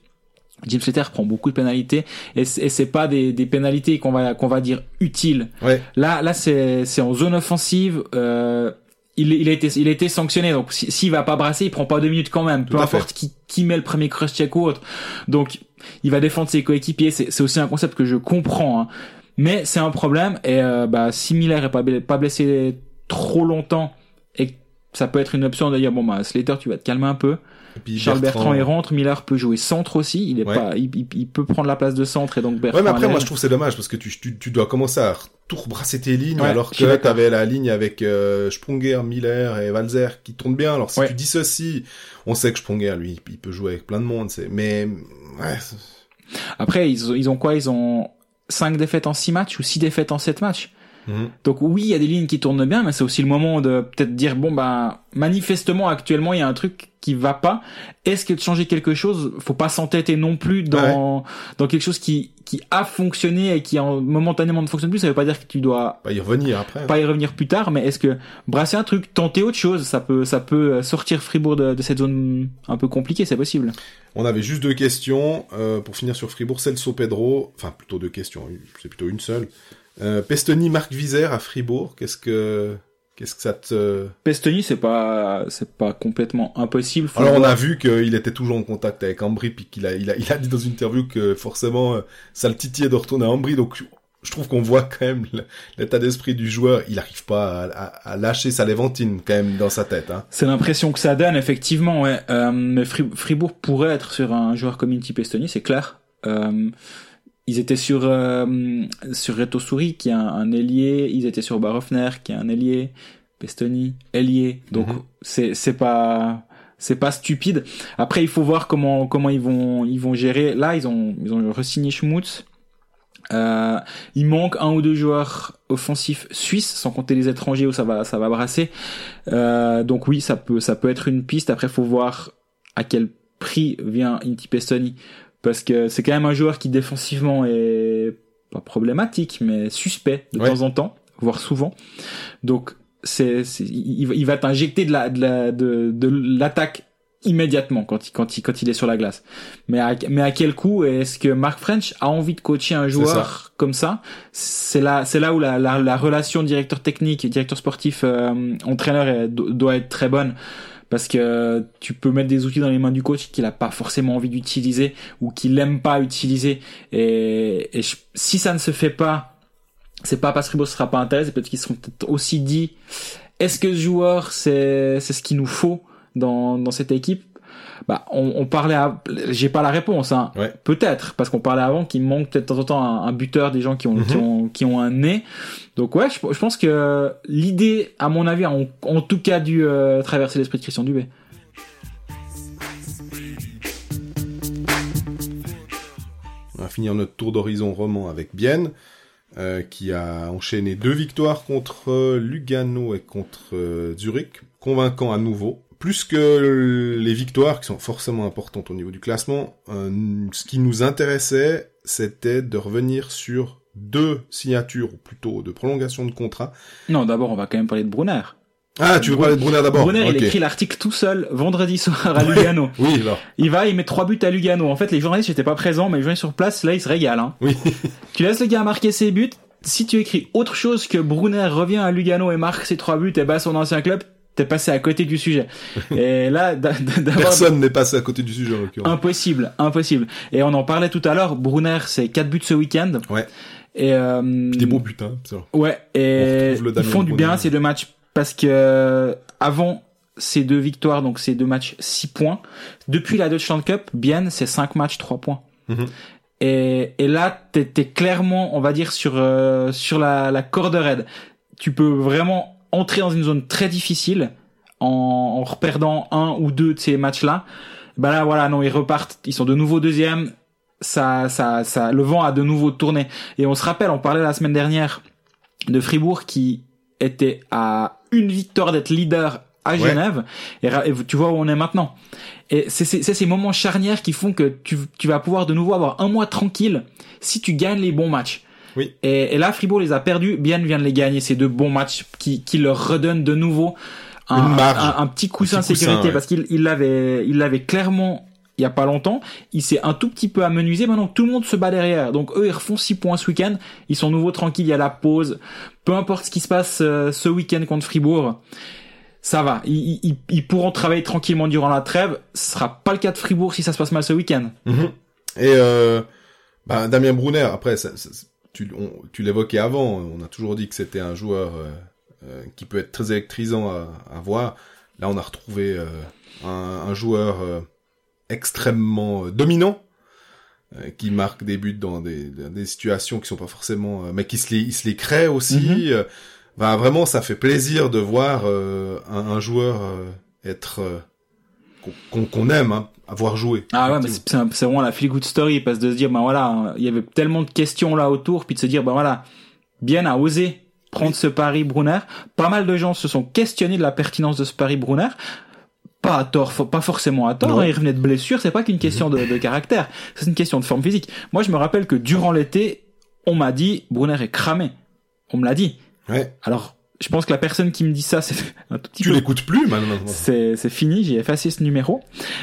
Jim Slater prend beaucoup de pénalités et c'est pas des, des pénalités qu'on va qu'on va dire utiles. Ouais. Là là c'est c'est en zone offensive. Euh, il, il a été il a été sanctionné donc s'il va pas brasser il prend pas deux minutes quand même peu importe qui qui met le premier cross check ou autre donc il va défendre ses coéquipiers c'est c'est aussi un concept que je comprends hein. mais c'est un problème et euh, bah si Miller est pas pas blessé trop longtemps et ça peut être une option de dire bon bah Slater tu vas te calmer un peu Charles Bertrand, il rentre, Miller peut jouer centre aussi, il est pas, il, il, peut prendre la place de centre et donc Bertrand. Ouais, mais après moi je trouve c'est dommage parce que tu, tu, tu, dois commencer à tout rebrasser tes lignes alors que t'avais la ligne avec euh, Sprunger, Miller et Valzer qui tournent bien. Alors si tu dis ceci, on sait que Sprunger lui il peut jouer avec plein de monde, c'est mais ouais. Après ils, ils ont quoi? Ils ont 5 défaites en 6 matchs ou 6 défaites en 7 matchs? Mhm. Donc oui, il y a des lignes qui tournent bien, mais c'est aussi le moment de peut-être dire bon bah manifestement actuellement il y a un truc qui va pas. Est-ce que de changer quelque chose, faut pas s'entêter non plus dans dans quelque chose qui qui a fonctionné et qui en, momentanément ne fonctionne plus? Ça veut pas dire que tu dois pas y revenir après. Pas y revenir plus tard, mais est-ce que brasser un truc, tenter autre chose, ça peut ça peut sortir Fribourg de, de cette zone un peu compliquée, c'est possible. On avait juste deux questions euh, pour finir sur Fribourg. Celso Pedro, enfin plutôt deux questions, c'est plutôt une seule. Euh, Pestoni, Marc Vizère à Fribourg, qu'est-ce que qu'est-ce que ça te Pestoni, c'est pas c'est pas complètement impossible. Alors on a vu qu'il était toujours en contact avec Ambry puis qu'il a il a il a dit dans une interview que forcément euh, ça le titillait de retourner à Ambry donc je trouve qu'on voit quand même l'état d'esprit du joueur. Il n'arrive pas à, à, lâcher sa Léventine quand même dans sa tête. Hein. C'est l'impression que ça donne effectivement. Ouais. Euh, mais Fribourg pourrait être sur un joueur comme Inti Pestoni, c'est clair. Euh, ils étaient sur euh, sur Reto Souris qui est un, un, ailier, ils étaient sur Barofner qui est un ailier, Pestoni ailier. Donc mhm. c'est c'est pas c'est pas stupide. Après il faut voir comment comment ils vont ils vont gérer. Là ils ont ils ont re-signé Schmutz. Euh, il manque un ou deux joueurs offensifs suisses, sans compter les étrangers où ça va ça va brasser. Euh, donc oui, ça peut ça peut être une piste. Après, faut voir à quel prix vient Inti Pestoni parce que c'est quand même un joueur qui défensivement est pas problématique mais suspect de temps en temps voire souvent. Donc c'est il, il, va t'injecter de la de la de, de l'attaque immédiatement quand il quand il quand il est sur la glace. Mais à, mais à quel coup est-ce que Mark French a envie de coacher un joueur comme ça? C'est là c'est là où la, la, la relation directeur technique directeur sportif euh, entraîneur doit être très bonne parce que tu peux mettre des outils dans les mains du coach qu'il a pas forcément envie d'utiliser ou qu'il aime pas utiliser. Et, si ça ne se fait pas c'est pas parce que ne sera pas intéressé peut-être qu'ils seront peut-être aussi dit est-ce que ce joueur c'est c'est ce qu'il nous faut dans dans cette équipe? Bah on, on parlait à... j'ai pas la réponse hein ouais. peut-être parce qu'on parlait avant qu'il manque peut-être de temps en temps un, un, buteur des gens qui ont, qui Mhm. ont qui ont un nez donc ouais je, je pense que l'idée à mon avis a en, en tout cas dû euh, traverser l'esprit de Christian Dubé On va finir notre tour d'horizon roman avec Bienne, euh, qui a enchaîné deux victoires contre euh, Lugano et contre Zurich, convaincant à nouveau. Plus que les victoires, qui sont forcément importantes au niveau du classement, euh, ce qui nous intéressait, c'était de revenir sur deux signatures, ou plutôt de prolongation de contrat. non d'abord on va quand même parler de Brunner Ah, tu veux parler de Brunner d'abord Brunner, il écrit l'article tout seul vendredi soir à Lugano. Oui, alors. Il va, il met trois buts à Lugano. En fait, les journalistes n'étaient pas présents, mais les journalistes sur place, là, ils se régalent. Hein. Oui. Tu laisses le gars marquer ses buts. Si tu écris autre chose que Brunner revient à Lugano et marque ses trois buts et bat son ancien club, t'es passé à côté du sujet. Et là, Personne n'est passé à côté du sujet en l'occurrence. impossible, impossible. Et on en parlait tout à l'heure. Brunner, c'est quatre buts ce week-end. Ouais. Et euh, Des beaux buts, hein. vrai. Ouais, et ils font du Brunner. bien ces deux matchs parce que euh, avant ces deux victoires, donc ces deux matchs, 6 points. Depuis la Deutschland Cup, bien c'est 5 matchs, 3 points. Mhm. Et, et là, t'es t'es clairement, on va dire, sur euh, sur la, la corde raide. Tu peux vraiment entrer dans une zone très difficile en, en reperdant un ou deux de ces matchs-là. Bah là, voilà, non, ils repartent, ils sont de nouveau deuxième. Ça, ça, ça, le vent a de nouveau tourné. Et on se rappelle, on parlait la semaine dernière de Fribourg qui était à une victoire d'être leader à Ouais. Genève. Et, tu vois où on est maintenant. Et c'est ces moments charnières qui font que tu, tu vas pouvoir de nouveau avoir un mois tranquille si tu gagnes les bons matchs. Oui. Et, et là, Fribourg les a perdus. Bien vient de les gagner, ces deux bons matchs qui, qui leur redonnent de nouveau un, Une marge. un, un petit coussin de coussin, sécurité ouais. parce qu'il il l'avait il l'avait clairement il y a pas longtemps, il s'est un tout petit peu amenuisé. Maintenant, tout le monde se bat derrière. Donc eux, ils refont 6 points ce week-end. Ils sont nouveau tranquilles. Il y a la pause. Peu importe ce qui se passe euh, ce week-end contre Fribourg, ça va. Ils, ils- ils pourront travailler tranquillement durant la trêve. Ce sera pas le cas de Fribourg si ça se passe mal ce week-end. Mhm. Et euh, bah, Damien Brunner, après, ça- ça- tu, l'évoquais avant, on a toujours dit que c'était un joueur euh, euh, qui peut être très électrisant à, à voir. Là, on a retrouvé euh, un, un joueur extrêmement dominant, qui marque des buts dans des, situations qui sont pas forcément... mais qui se les, il se les crée aussi. Mhm. bah, vraiment, ça fait plaisir de voir euh, un, un joueur euh, être... euh, qu'on- aime, hein, avoir joué. Ah ouais, mais c'est vraiment la feel good story parce de se dire ben voilà, il y avait tellement de questions là autour, puis de se dire ben voilà, bien a osé prendre ce pari Brunner. Pas mal de gens se sont questionnés de la pertinence de ce pari Brunner. Pas à tort, pas forcément à tort. Hein, il revenait de blessure, c'est pas qu'une question de, de caractère, c'est une question de forme physique. Moi, je me rappelle que durant l'été, on m'a dit Brunner est cramé. On me l'a dit. Ouais. Alors, je pense que la personne qui me dit ça, c'est un tout petit Tu peu l'écoutes plus maintenant. c'est c'est fini, j'ai effacé ce numéro.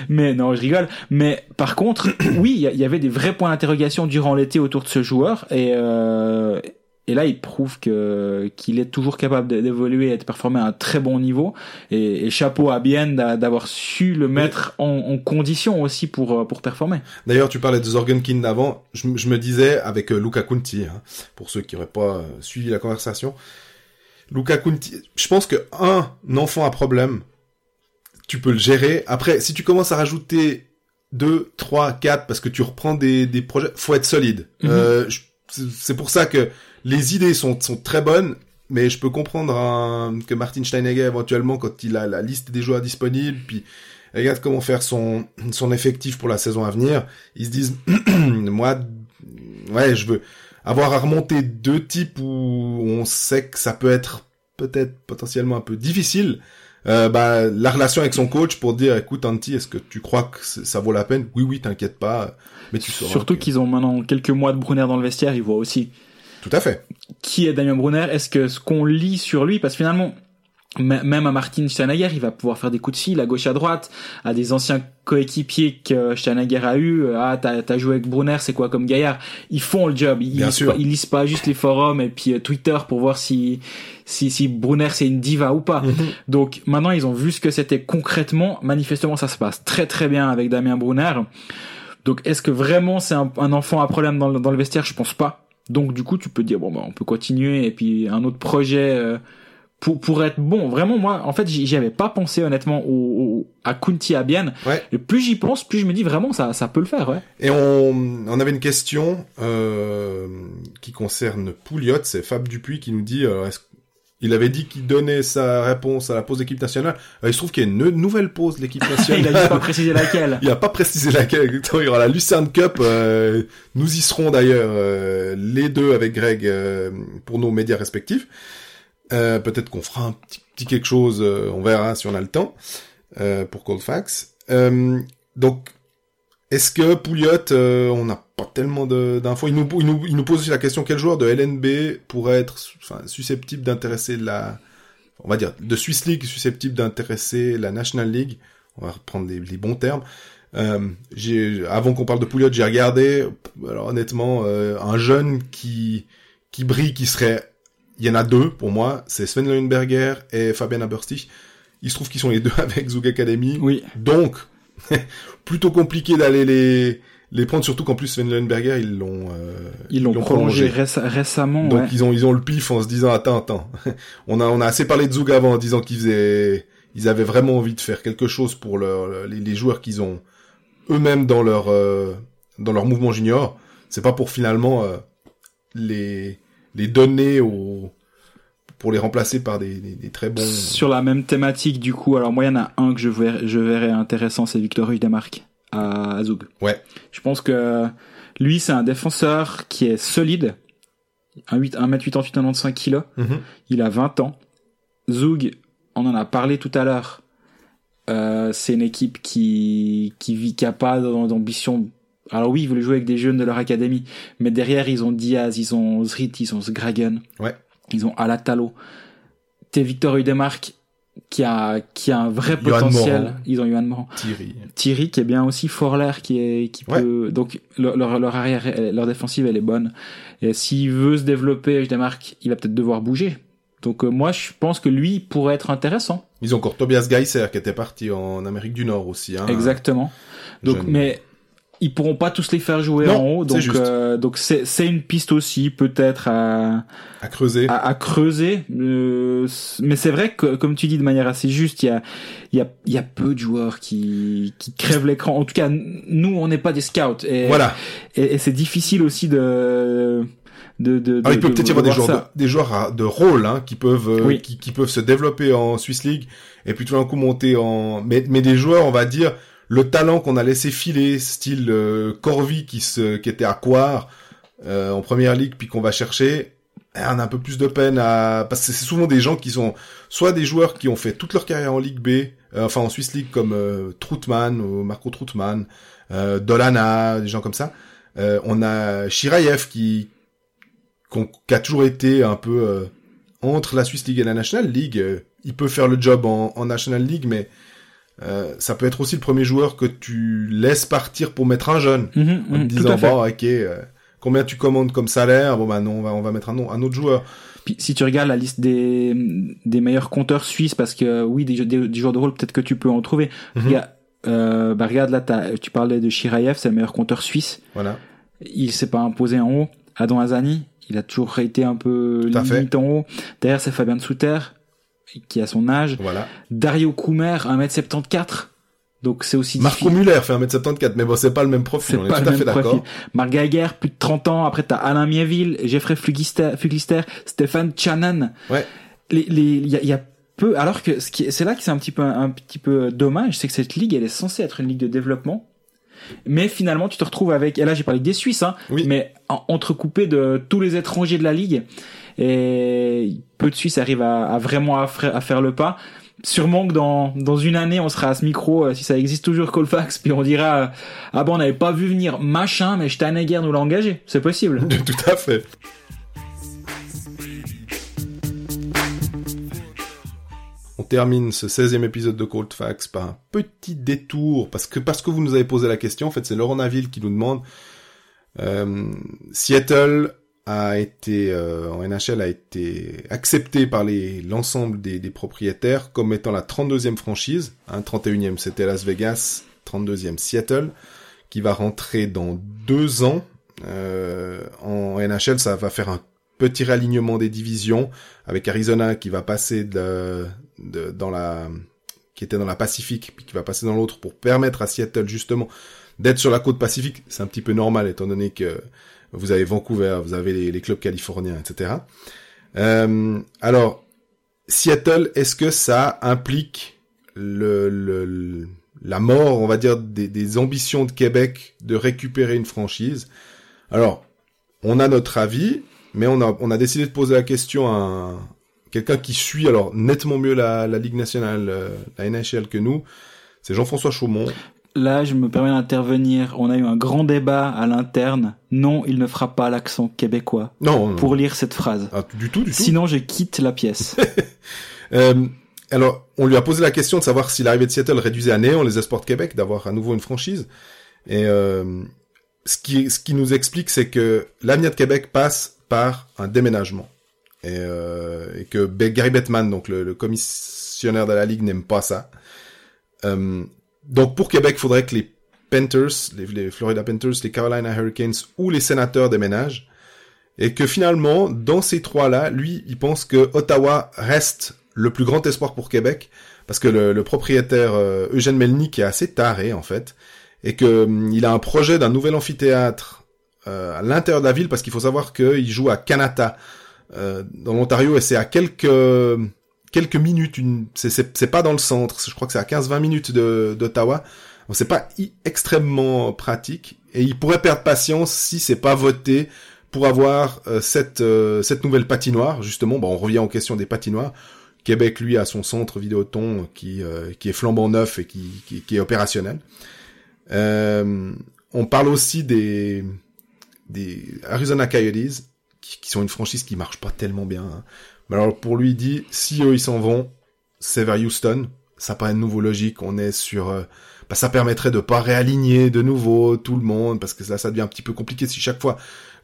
Mais non, je rigole. Mais par contre, oui, il y, avait des vrais points d'interrogation durant l'été autour de ce joueur et euh, et là, il prouve que qu'il est toujours capable d'évoluer et de performer à un très bon niveau. Et, et chapeau à Bien d'a- d'avoir su le mettre en, en condition aussi pour euh, pour performer. D'ailleurs, tu parlais de Zorgenkind avant. Je, je me disais avec euh, Luca Kunti, hein, pour ceux qui n'auraient pas euh, suivi la conversation. Luca Kunti, je pense que un enfant à problème, tu peux le gérer. Après, si tu commences à rajouter deux, trois, quatre, parce que tu reprends des, des projets, faut être solide. Mhm. Euh, c'est- c'est pour ça que les idées sont, sont très bonnes, mais je peux comprendre hein, que Martin Steinegger, éventuellement, quand il a la liste des joueurs disponibles, puis regarde comment faire son, son effectif pour la saison à venir, ils se disent, moi, ouais, je veux avoir à remonter deux types où on sait que ça peut être peut-être potentiellement un peu difficile. Euh, bah, la relation avec son coach pour dire, écoute, Anti, est-ce que tu crois que ça vaut la peine? Oui, oui, t'inquiète pas, mais tu sauras. Surtout qu'ils ont maintenant quelques mois de Brunner dans le vestiaire, ils voient aussi Tout à fait. qui est Damien Brunner? Est-ce que ce qu'on lit sur lui, parce que finalement, même à Martin Steinegger, il va pouvoir faire des coups de fil à gauche à droite, à des anciens coéquipiers que Steinegger a eu. Ah, t'as as joué avec Brunner, c'est quoi comme gaillard? Ils font le job. Ils, Bien lisent sûr. pas, ils lisent pas juste les forums et puis euh, Twitter pour voir si si, si Brunner c'est une diva ou pas. Donc maintenant, ils ont vu ce que c'était concrètement. Manifestement, ça se passe très très bien avec Damien Brunner. Donc est-ce que vraiment c'est un, un enfant à problème dans le, dans le vestiaire? Je pense pas. Donc du coup, tu peux dire bon bah on peut continuer et puis un autre projet euh, pour pour être bon. Vraiment moi, en fait, j'y avais pas pensé honnêtement au, au- à Kunti Abian. Ouais. Et plus j'y pense, plus je me dis vraiment ça ça peut le faire. Ouais. Et on, on avait une question euh, qui concerne Pouliot, c'est Fab Dupuis qui nous dit, euh, est-ce il avait dit qu'il donnait sa réponse à la pause d'équipe nationale. Euh, il se trouve qu'il y a une nouvelle pause de l'équipe Il nationale. a juste pas précisé laquelle. Il a pas précisé laquelle. Il y aura la Lucerne Cup. euh, nous y serons d'ailleurs euh, les deux avec Greg euh, pour nos médias respectifs. Euh, Peut-être qu'on fera un petit, petit quelque chose. euh, on verra si on a le temps euh, pour Coldfax. Euh, donc, est-ce que Pouliot, euh, on n'a pas tellement d'infos? Il nous, il, nous, il nous pose aussi la question quel joueur de LNB pourrait être enfin, susceptible d'intéresser la on va dire, de Swiss League susceptible d'intéresser la National League? On va reprendre les, bons termes. Euh, avant qu'on parle de Pouliot, j'ai regardé. Alors honnêtement, euh, un jeune qui qui brille, qui serait, il y en a deux pour moi, c'est Sven Leuenberger et Fabian Aberstich. Il se trouve qu'ils sont les deux avec Zug Academy. Oui. Donc, plutôt compliqué d'aller les les prendre, surtout qu'en plus Sven Leuenberger, ils l'ont euh, Ils l'ont prolongé, réce- récemment. donc ouais. ils ont ils ont le pif en se disant attends attends on a on a assez parlé de Zug avant en disant qu'ils faisaient ils avaient vraiment envie de faire quelque chose pour leur les, les joueurs qu'ils ont eux-mêmes dans leur euh, dans leur mouvement junior c'est pas pour finalement euh, les les donner au pour les remplacer par des, des, des très bons Sur la même thématique, du coup, alors moi, il y en a un que je verrais, je verrais intéressant, c'est Victor Hudemark à, à Zug. Ouais. Je pense que lui, c'est un défenseur qui est solide. 1m88, 95 kg. Mhm. Il a 20 ans. Zug, on en a parlé tout à l'heure. Euh, c'est une équipe qui, qui vit, qui a pas d'ambition. Alors oui, ils voulaient jouer avec des jeunes de leur académie. Mais derrière, ils ont Diaz, ils ont Zrit, ils ont Sgragen. Ouais. Ils ont Alatalo. T'es Victor Hudemark qui a, qui a un vrai potentiel. Ils ont Johan Morand. Thierry Thierry qui est bien aussi Forler qui est qui Ouais. peut donc leur, leur leur arrière leur défensive elle est bonne et s'il veut se développer Hudemark il va peut-être devoir bouger donc euh, moi je pense que lui pourrait être intéressant ils ont encore Tobias Geiser qui était parti en Amérique du Nord aussi hein, exactement donc jeune. mais ils pourront pas tous les faire jouer Non, en haut donc euh, donc c'est c'est une piste aussi peut-être à à creuser à, à creuser. euh, mais c'est vrai que, comme tu dis de manière assez juste, il y a, il y a, il y a peu de joueurs qui, qui crèvent l'écran. En tout cas, nous, on n'est pas des scouts. Et, voilà et, et c'est difficile aussi de, de, de, Alors, il de- peut peut-être y avoir des joueurs, de, des joueurs de rôle hein, qui peuvent euh, Oui. qui, qui peuvent se développer en Swiss League et puis tout d'un coup monter en mais mais des joueurs on va dire le talent qu'on a laissé filer style euh, Corvi qui se qui était à Coire euh, en première ligue puis qu'on va chercher eh, on a un peu plus de peine à parce que c'est souvent des gens qui sont soit des joueurs qui ont fait toute leur carrière en Ligue B euh, enfin en Swiss League comme euh, Troutman ou Marco Troutman euh, Dolana des gens comme ça Euh, on a Shirayev qui qui a toujours été un peu entre la Swiss League et la National League. Il peut faire le job en, en National League, mais euh, ça peut être aussi le premier joueur que tu laisses partir pour mettre un jeune, en mhm, te tout disant bon, ok, euh, combien tu commandes comme salaire? Bon bah non, on va, on va mettre un, nom- un autre joueur. Puis, si tu regardes la liste des, des meilleurs compteurs suisses, parce que oui, des, des, des joueurs de rôle, peut-être que tu peux en trouver. Mhm. Regarde, euh, bah regarde là, tu parlais de Shirayev, c'est le meilleur compteur suisse. Voilà. il s'est pas imposé en haut. Adam Azani, il a toujours été un peu à fait. limite en haut. Derrière, c'est Fabien Souter, qui a son âge. Voilà. Dario Koumer, 1m74. Donc c'est aussi Marco. Muller fait 1m74, mais bon, c'est pas le même profil, C'est on est pas tout à fait d'accord. Marc Geiger, plus de 30 ans. Après, t'as Alain Mieville, Jeffrey Flugister Stéphane Chanan. Ouais. Les, les, il y a, il y a peu, alors que ce qui c'est là que c'est un petit peu, un petit peu dommage, c'est que cette ligue, elle est censée être une ligue de développement. Mais finalement, tu te retrouves avec, et là, j'ai parlé des Suisses, hein, Oui. mais en- entrecoupé de tous les étrangers de la ligue. Et peu de Suisses arrivent à, à vraiment à, faire le pas. Sûrement que dans, dans une année, on sera à ce micro, euh, si ça existe toujours Colfax, puis on dira, euh, ah bon, on n'avait pas vu venir machin, mais Steinegger nous l'a engagé. C'est possible. tout à fait. On termine ce 16e épisode de Cold Facts par un petit détour, parce que, parce que vous nous avez posé la question, en fait, c'est Laurent Naville qui nous demande, euh, Seattle a été, euh, en NHL a été accepté par l'ensemble des, des propriétaires comme étant la 32e franchise, hein, 31e c'était Las Vegas, 32e Seattle, qui va rentrer dans deux ans, euh, en NHL, ça va faire un petit réalignement des divisions avec Arizona qui va passer de, de- dans la qui était dans la Pacifique puis qui va passer dans l'autre pour permettre à Seattle justement d'être sur la côte Pacifique. C'est un petit peu normal étant donné que vous avez Vancouver, vous avez les, clubs californiens, etc. Euh, alors Seattle, est-ce que ça implique le, le- le- la mort, on va dire, des, des ambitions de Québec de récupérer une franchise? Alors, on a notre avis, mais on a, on a décidé de poser la question à un- quelqu'un qui suit alors nettement mieux la, la Ligue nationale, euh, la NHL que nous. C'est Jean-François Chaumont. Là, je me permets d'intervenir. On a eu un grand débat à l'interne. Non, il ne fera pas l'accent québécois Non, non, pour lire cette phrase. ah, du tout, du tout. Sinon, je quitte la pièce. Euh, alors, on lui a posé la question de savoir si l'arrivée de Seattle réduisait à néant les espoirs de Québec d'avoir à nouveau une franchise. Et euh, ce, qui, ce qui nous explique, c'est que l'avenir de Québec passe par un déménagement. Et, euh, et que Gary Bettman, donc le, le commissionnaire de la Ligue, n'aime pas ça. Euh, donc pour Québec, il faudrait que les Panthers, les, Florida Panthers, les Carolina Hurricanes ou les Sénateurs déménagent. Et que finalement, dans ces trois-là, lui, il pense que Ottawa reste le plus grand espoir pour Québec, parce que le, le propriétaire euh, Eugène Melnick est assez taré en fait, et que hum, il a un projet d'un nouvel amphithéâtre euh, à l'intérieur de la ville, parce qu'il faut savoir qu'il joue à euh, dans l'Ontario, et c'est à quelques quelques minutes, une... c'est pas dans le centre, je crois que c'est à 15-20 minutes d'Ottawa. C'est pas extrêmement pratique et il pourrait perdre patience si c'est pas voté pour avoir euh, cette euh, cette nouvelle patinoire justement. Bon, on revient aux questions des patinoires. Québec, lui, a son centre Vidéoton qui, euh, qui est flambant neuf et qui, qui, qui est opérationnel. Euh, on parle aussi des, des Arizona Coyotes, qui, qui, sont une franchise qui marche pas tellement bien. Hein. Mais alors, pour lui, il dit, si eux, ils s'en vont, c'est vers Houston. Ça paraît de nouveau logique. On est sur... Euh, bah, ça permettrait de pas réaligner de nouveau tout le monde, parce que là, ça devient un petit peu compliqué si chaque fois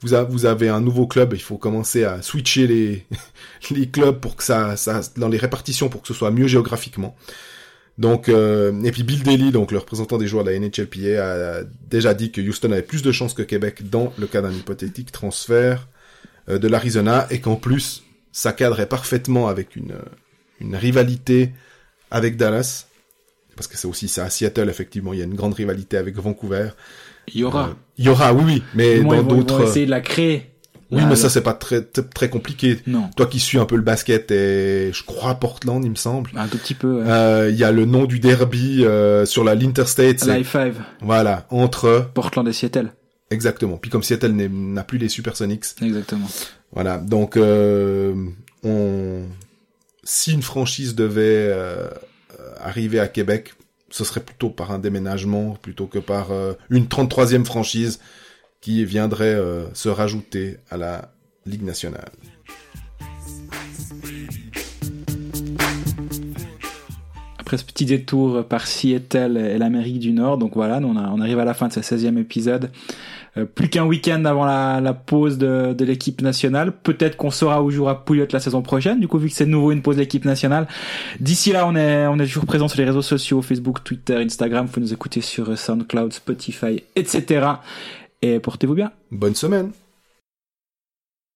vous, avez un nouveau club, il faut commencer à switcher les, les clubs pour que ça, ça, dans les répartitions pour que ce soit mieux géographiquement. Donc, euh, et puis Bill Daly, donc le représentant des joueurs de la NHLPA, a déjà dit que Houston avait plus de chances que Québec dans le cas d'un hypothétique transfert de l'Arizona, et qu'en plus, ça cadrait parfaitement avec une, une rivalité avec Dallas, parce que c'est aussi ça à Seattle, effectivement, il y a une grande rivalité avec Vancouver. Il y aura. Euh, y aura, oui, oui, mais Moi, dans d'autres... essayer de la créer. Oui, Là, mais ça c'est pas très très compliqué. Non. Toi qui suis un peu le basket et je crois Portland, il me semble. Un tout petit peu. ouais. Euh, Il y a le nom du derby euh, sur la l'Interstate. c'est- Live 5, Voilà, entre Portland et Seattle. Exactement. Puis comme Seattle n'a plus les Supersonics, Exactement. voilà. Donc euh, on si une franchise devait euh, arriver à Québec, ce serait plutôt par un déménagement plutôt que par euh, une 33e franchise qui viendrait se rajouter à la Ligue nationale. Après ce petit détour par Seattle et l'Amérique du Nord, donc voilà, on, a- on arrive à la fin de ce 16e épisode. Euh, plus qu'un week-end avant la, la pause de, de l'équipe nationale. Peut-être qu'on saura où jouera Pouliot la saison prochaine, du coup vu que c'est nouveau une pause de l'équipe nationale. D'ici là, on est, on est toujours présent sur les réseaux sociaux, Facebook, Twitter, Instagram. Vous nous écouter sur SoundCloud, Spotify, etc. Et portez-vous bien. Bonne semaine